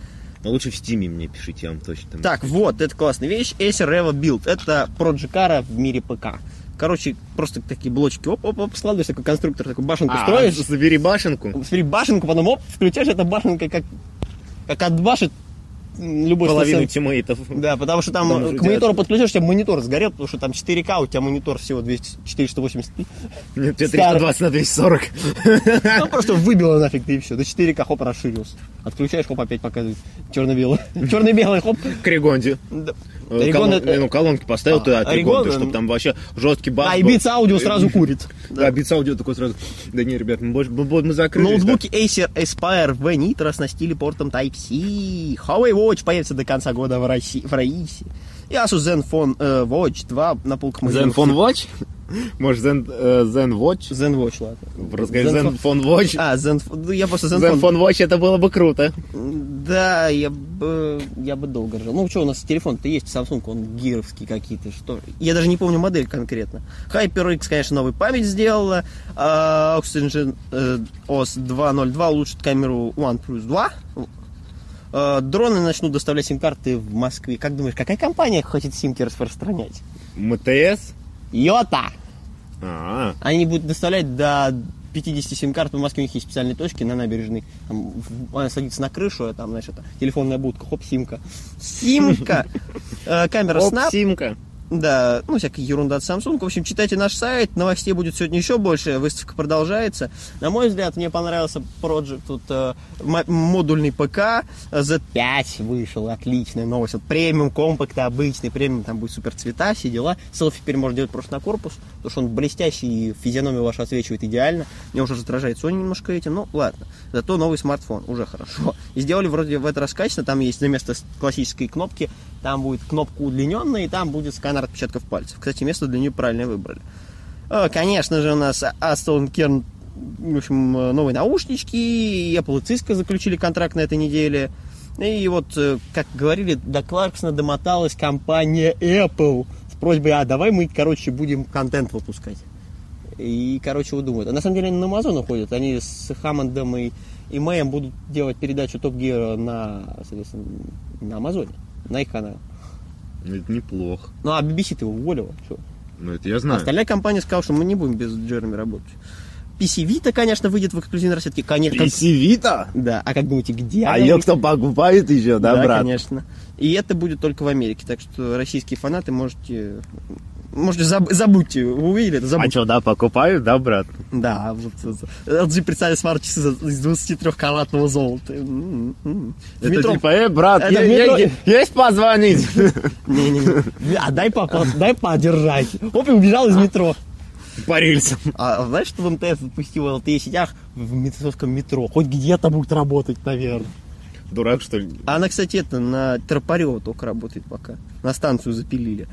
Speaker 2: Но лучше в Стиме мне пишите, я вам точно там.
Speaker 1: Так, вот, это классная вещь. Acer Revo Build. Это Проджикара в мире ПК. Короче, просто такие блочки, оп-оп-оп, складываешь такой конструктор, такую башенку
Speaker 2: А,
Speaker 1: строишь.
Speaker 2: забери башенку.
Speaker 1: Смотри, башенку, потом оп, включаешь, эта башенка как, как отбашит любой
Speaker 2: Половину
Speaker 1: стационар-
Speaker 2: тиммейтов.
Speaker 1: Да, потому что там
Speaker 2: Там
Speaker 1: к монитору у тебя монитор сгорел, потому что там 4К, у тебя монитор всего 200, 480.
Speaker 2: Нет, тебе
Speaker 1: Старый.
Speaker 2: 320 на 240.
Speaker 1: Ну, просто выбило нафиг ты и все. До 4К, хоп, расширился. Отключаешь, хоп, опять показывает. Черно-белый. Черно-белый, хоп.
Speaker 2: К Регонде.
Speaker 1: Да.
Speaker 2: Э,
Speaker 1: Орегон
Speaker 2: колон-
Speaker 1: это-
Speaker 2: Ну, колонки поставил
Speaker 1: А,
Speaker 2: туда от
Speaker 1: Орегон,
Speaker 2: Регонды, чтобы там вообще жесткий бас
Speaker 1: А, и. Beats Audio сразу курит.
Speaker 2: Да, Beats Audio такой сразу. Да не, ребят, мы, больше, мы, закрылись.
Speaker 1: Ноутбуки Acer Aspire V Nitro оснастили портом Type-C. Huawei Watch появится до конца года в России. В России. И Asus Zenfone э, Watch 2 на полках магазинов.
Speaker 2: Zenfone Watch? Может, Zen, э, Zen Watch?
Speaker 1: Zen Watch, ладно.
Speaker 2: В разговоре
Speaker 1: Zenfone-
Speaker 2: Zenfone Watch.
Speaker 1: А, Zenfone. Ну, я просто Zenfone.
Speaker 2: Zenfone Watch это было бы круто.
Speaker 1: Да, я бы, я бы долго жил. Ну, что, у нас телефон-то есть, Samsung, он гировский какие-то, что... Я даже не помню модель конкретно. HyperX, конечно, новую память сделала. а, Oxygen э, OS 2.02 улучшит камеру OnePlus 2. А, Дроны начнут доставлять сим-карты в Москве. Как думаешь, какая компания хочет симки распространять?
Speaker 2: МТС?
Speaker 1: Йота!
Speaker 2: А,
Speaker 1: Они будут доставлять до 50 сим-карт. В Москве у них есть специальные точки на набережной. Там, она садится на крышу, а там, это телефонная будка, хоп, симка. Симка! Э, Камера Snap.
Speaker 2: симка.
Speaker 1: Да, ну, всякая ерунда от Samsung. В общем, читайте наш сайт, новостей будет сегодня еще больше, выставка продолжается. На мой взгляд, мне понравился Project, тут э, модульный ПК, Z5 вышел, отличная новость. Вот премиум компакт обычный, премиум, там будет супер цвета, все дела. Селфи теперь можно делать просто на корпус, потому что он блестящий, и физиономию вашу отсвечивает идеально. Мне уже раздражает Sony немножко этим, ну, ладно. Зато новый смартфон, уже хорошо. И сделали вроде в этот раз качественно, там есть вместо с- классической кнопки, там будет кнопка удлиненная, и там будет сканер отпечатков пальцев. Кстати, место для нее правильно выбрали. А, Конечно же, у нас Aston Kern, в общем, новые наушнички, и Apple и Cisco заключили контракт на этой неделе. И вот, э, как говорили, до Кларксона домоталась компания Apple с просьбой, а давай мы, короче, будем контент выпускать. И, короче, вот думают. А на самом деле они на Amazon уходят. Они с Хаммондом и, и Мэем будут делать передачу Топ Гира на, соответственно, на Амазоне, на их канале.
Speaker 2: Ну, Это неплохо.
Speaker 1: Ну, а BBC ты его уволила. Чё?
Speaker 2: Ну, это я знаю.
Speaker 1: Остальная компания сказала, что мы не будем без Джереми работать. PC Vita, конечно, выйдет в эксклюзивной расцветке. Конечно.
Speaker 2: Вита?
Speaker 1: Да, а как думаете, где
Speaker 2: А
Speaker 1: она
Speaker 2: ее кто покупает еще, да,
Speaker 1: да,
Speaker 2: брат?
Speaker 1: конечно. И это будет только в Америке, так что российские фанаты можете... Можете заб- забудьте, вы увидели это,
Speaker 2: А
Speaker 1: забудьте.
Speaker 2: что, да, покупают, да, брат?
Speaker 1: Да, вот, вот. LG представили смарт-часы из 23-каратного золота. В
Speaker 2: Это
Speaker 1: метро-
Speaker 2: типа, э, брат,
Speaker 1: Это
Speaker 2: е-
Speaker 1: в метро-
Speaker 2: е- есть позвонить?
Speaker 1: Не-не-не. А дай, дай подержать. Оп, и убежал из метро.
Speaker 2: По рельсам.
Speaker 1: А знаешь, что МТС выпустил в LTE сетях в московском метро? Хоть где-то будет работать, наверное.
Speaker 2: Дурак, что ли?
Speaker 1: А она, кстати, это на Тропарева только работает пока. На станцию запилили.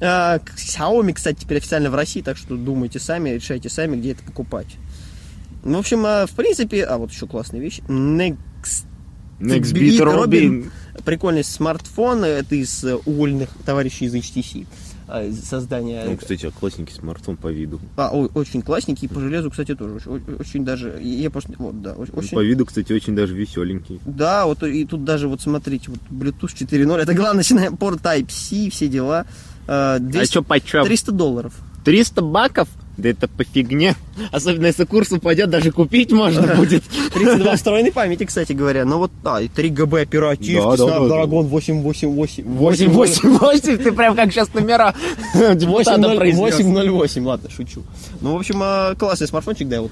Speaker 1: А, Xiaomi, кстати, теперь официально в России, так что думайте сами, решайте сами, где это покупать. Ну, в общем, а, в принципе, а вот еще классная вещь. Next
Speaker 2: Nextbit Robin.
Speaker 1: Прикольный смартфон. Это из э, уволенных товарищей из HTC. а, из Создания.
Speaker 2: Ну, кстати, классненький смартфон по виду.
Speaker 1: А, о- очень классненький. По железу, кстати, тоже очень, очень даже. Я просто. Вот, да. Очень,
Speaker 2: По виду, кстати, очень даже веселенький.
Speaker 1: Да, вот и тут даже, вот смотрите, вот Bluetooth 4.0, это главное, начинаем порт Type-C, все дела. Э, 200
Speaker 2: А что почем?
Speaker 1: 300 долларов.
Speaker 2: 300 баков? Да это по фигне. Особенно если курс упадет, даже купить можно будет.
Speaker 1: 32 встроенной памяти, кстати говоря. Ну вот, а, и 3 ГБ оперативки,
Speaker 2: Да, да, да,
Speaker 1: Snapdragon 888.
Speaker 2: 888, ты прям как сейчас номера депутата произнес.
Speaker 1: 808, ладно, шучу. Ну, в общем, э, классный смартфончик, да, вот.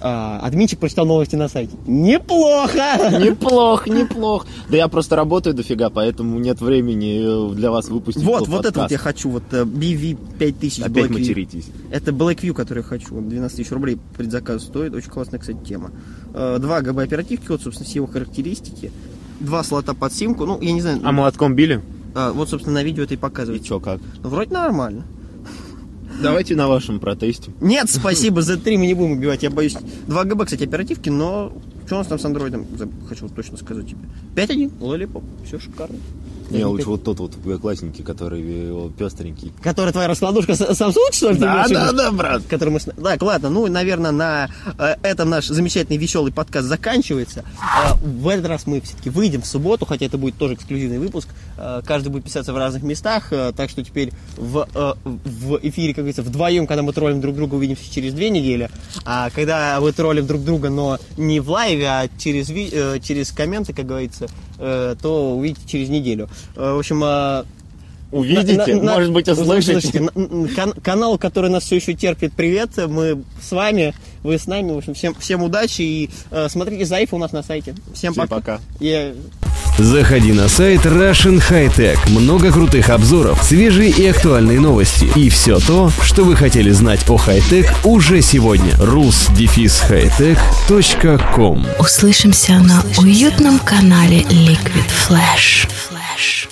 Speaker 1: А, админчик прочитал новости на сайте. Неплохо!
Speaker 2: Неплох, неплох. Да я просто работаю дофига, поэтому нет времени э, для вас выпустить
Speaker 1: Вот, вот это вот я хочу, вот э, BV5000
Speaker 2: Опять
Speaker 1: Blackview.
Speaker 2: материтесь.
Speaker 1: Это Blackview, который я хочу. Он 12 тысяч рублей предзаказ стоит. Очень классная, кстати, тема. Э, 2 ГБ оперативки, вот, собственно, все его характеристики. Два слота под симку. Ну, я не знаю.
Speaker 2: А молотком били?
Speaker 1: а, вот, собственно, на видео это и
Speaker 2: И
Speaker 1: показывает.
Speaker 2: чё, как?
Speaker 1: Ну, вроде нормально.
Speaker 2: Давайте на вашем протесте.
Speaker 1: Нет, спасибо, за 3 мы не будем убивать, я боюсь. 2 ГБ, кстати, оперативки, но что у нас там с андроидом? Хочу точно сказать тебе. 5.1, лолипоп, все шикарно.
Speaker 2: Не, лучше вот тот вот классненький, который э, пестренький.
Speaker 1: Которая твоя раскладушка Samsung, что ли? в виду?
Speaker 2: да, брат.
Speaker 1: который мы... Так, ладно, ну, наверное, на э, этом наш замечательный веселый подкаст заканчивается. Э, в этот раз мы все-таки выйдем в субботу, хотя это будет тоже эксклюзивный выпуск. Каждый будет писаться в разных местах, так что теперь в, в эфире, как говорится, вдвоем, когда мы троллим друг друга, увидимся через две недели. А когда мы троллим друг друга, но не в лайве, а через, через комменты, как говорится, то увидите через неделю. Э, в общем, э,
Speaker 2: Увидите,
Speaker 1: на- на-
Speaker 2: может быть, услышите.
Speaker 1: на- кан- канал, который нас все еще терпит, привет. Мы с вами, вы с нами. В общем, всем, всем удачи и э, смотрите за у нас на сайте. Всем,
Speaker 2: Всем
Speaker 1: пока.
Speaker 2: пока.
Speaker 4: Заходи на сайт Russian High Tech. Много крутых обзоров, свежие и актуальные новости. И все то, что вы хотели знать о хай-тек уже сегодня. rus-hightech.com
Speaker 5: Услышимся на уютном канале Liquid Flash. Flash.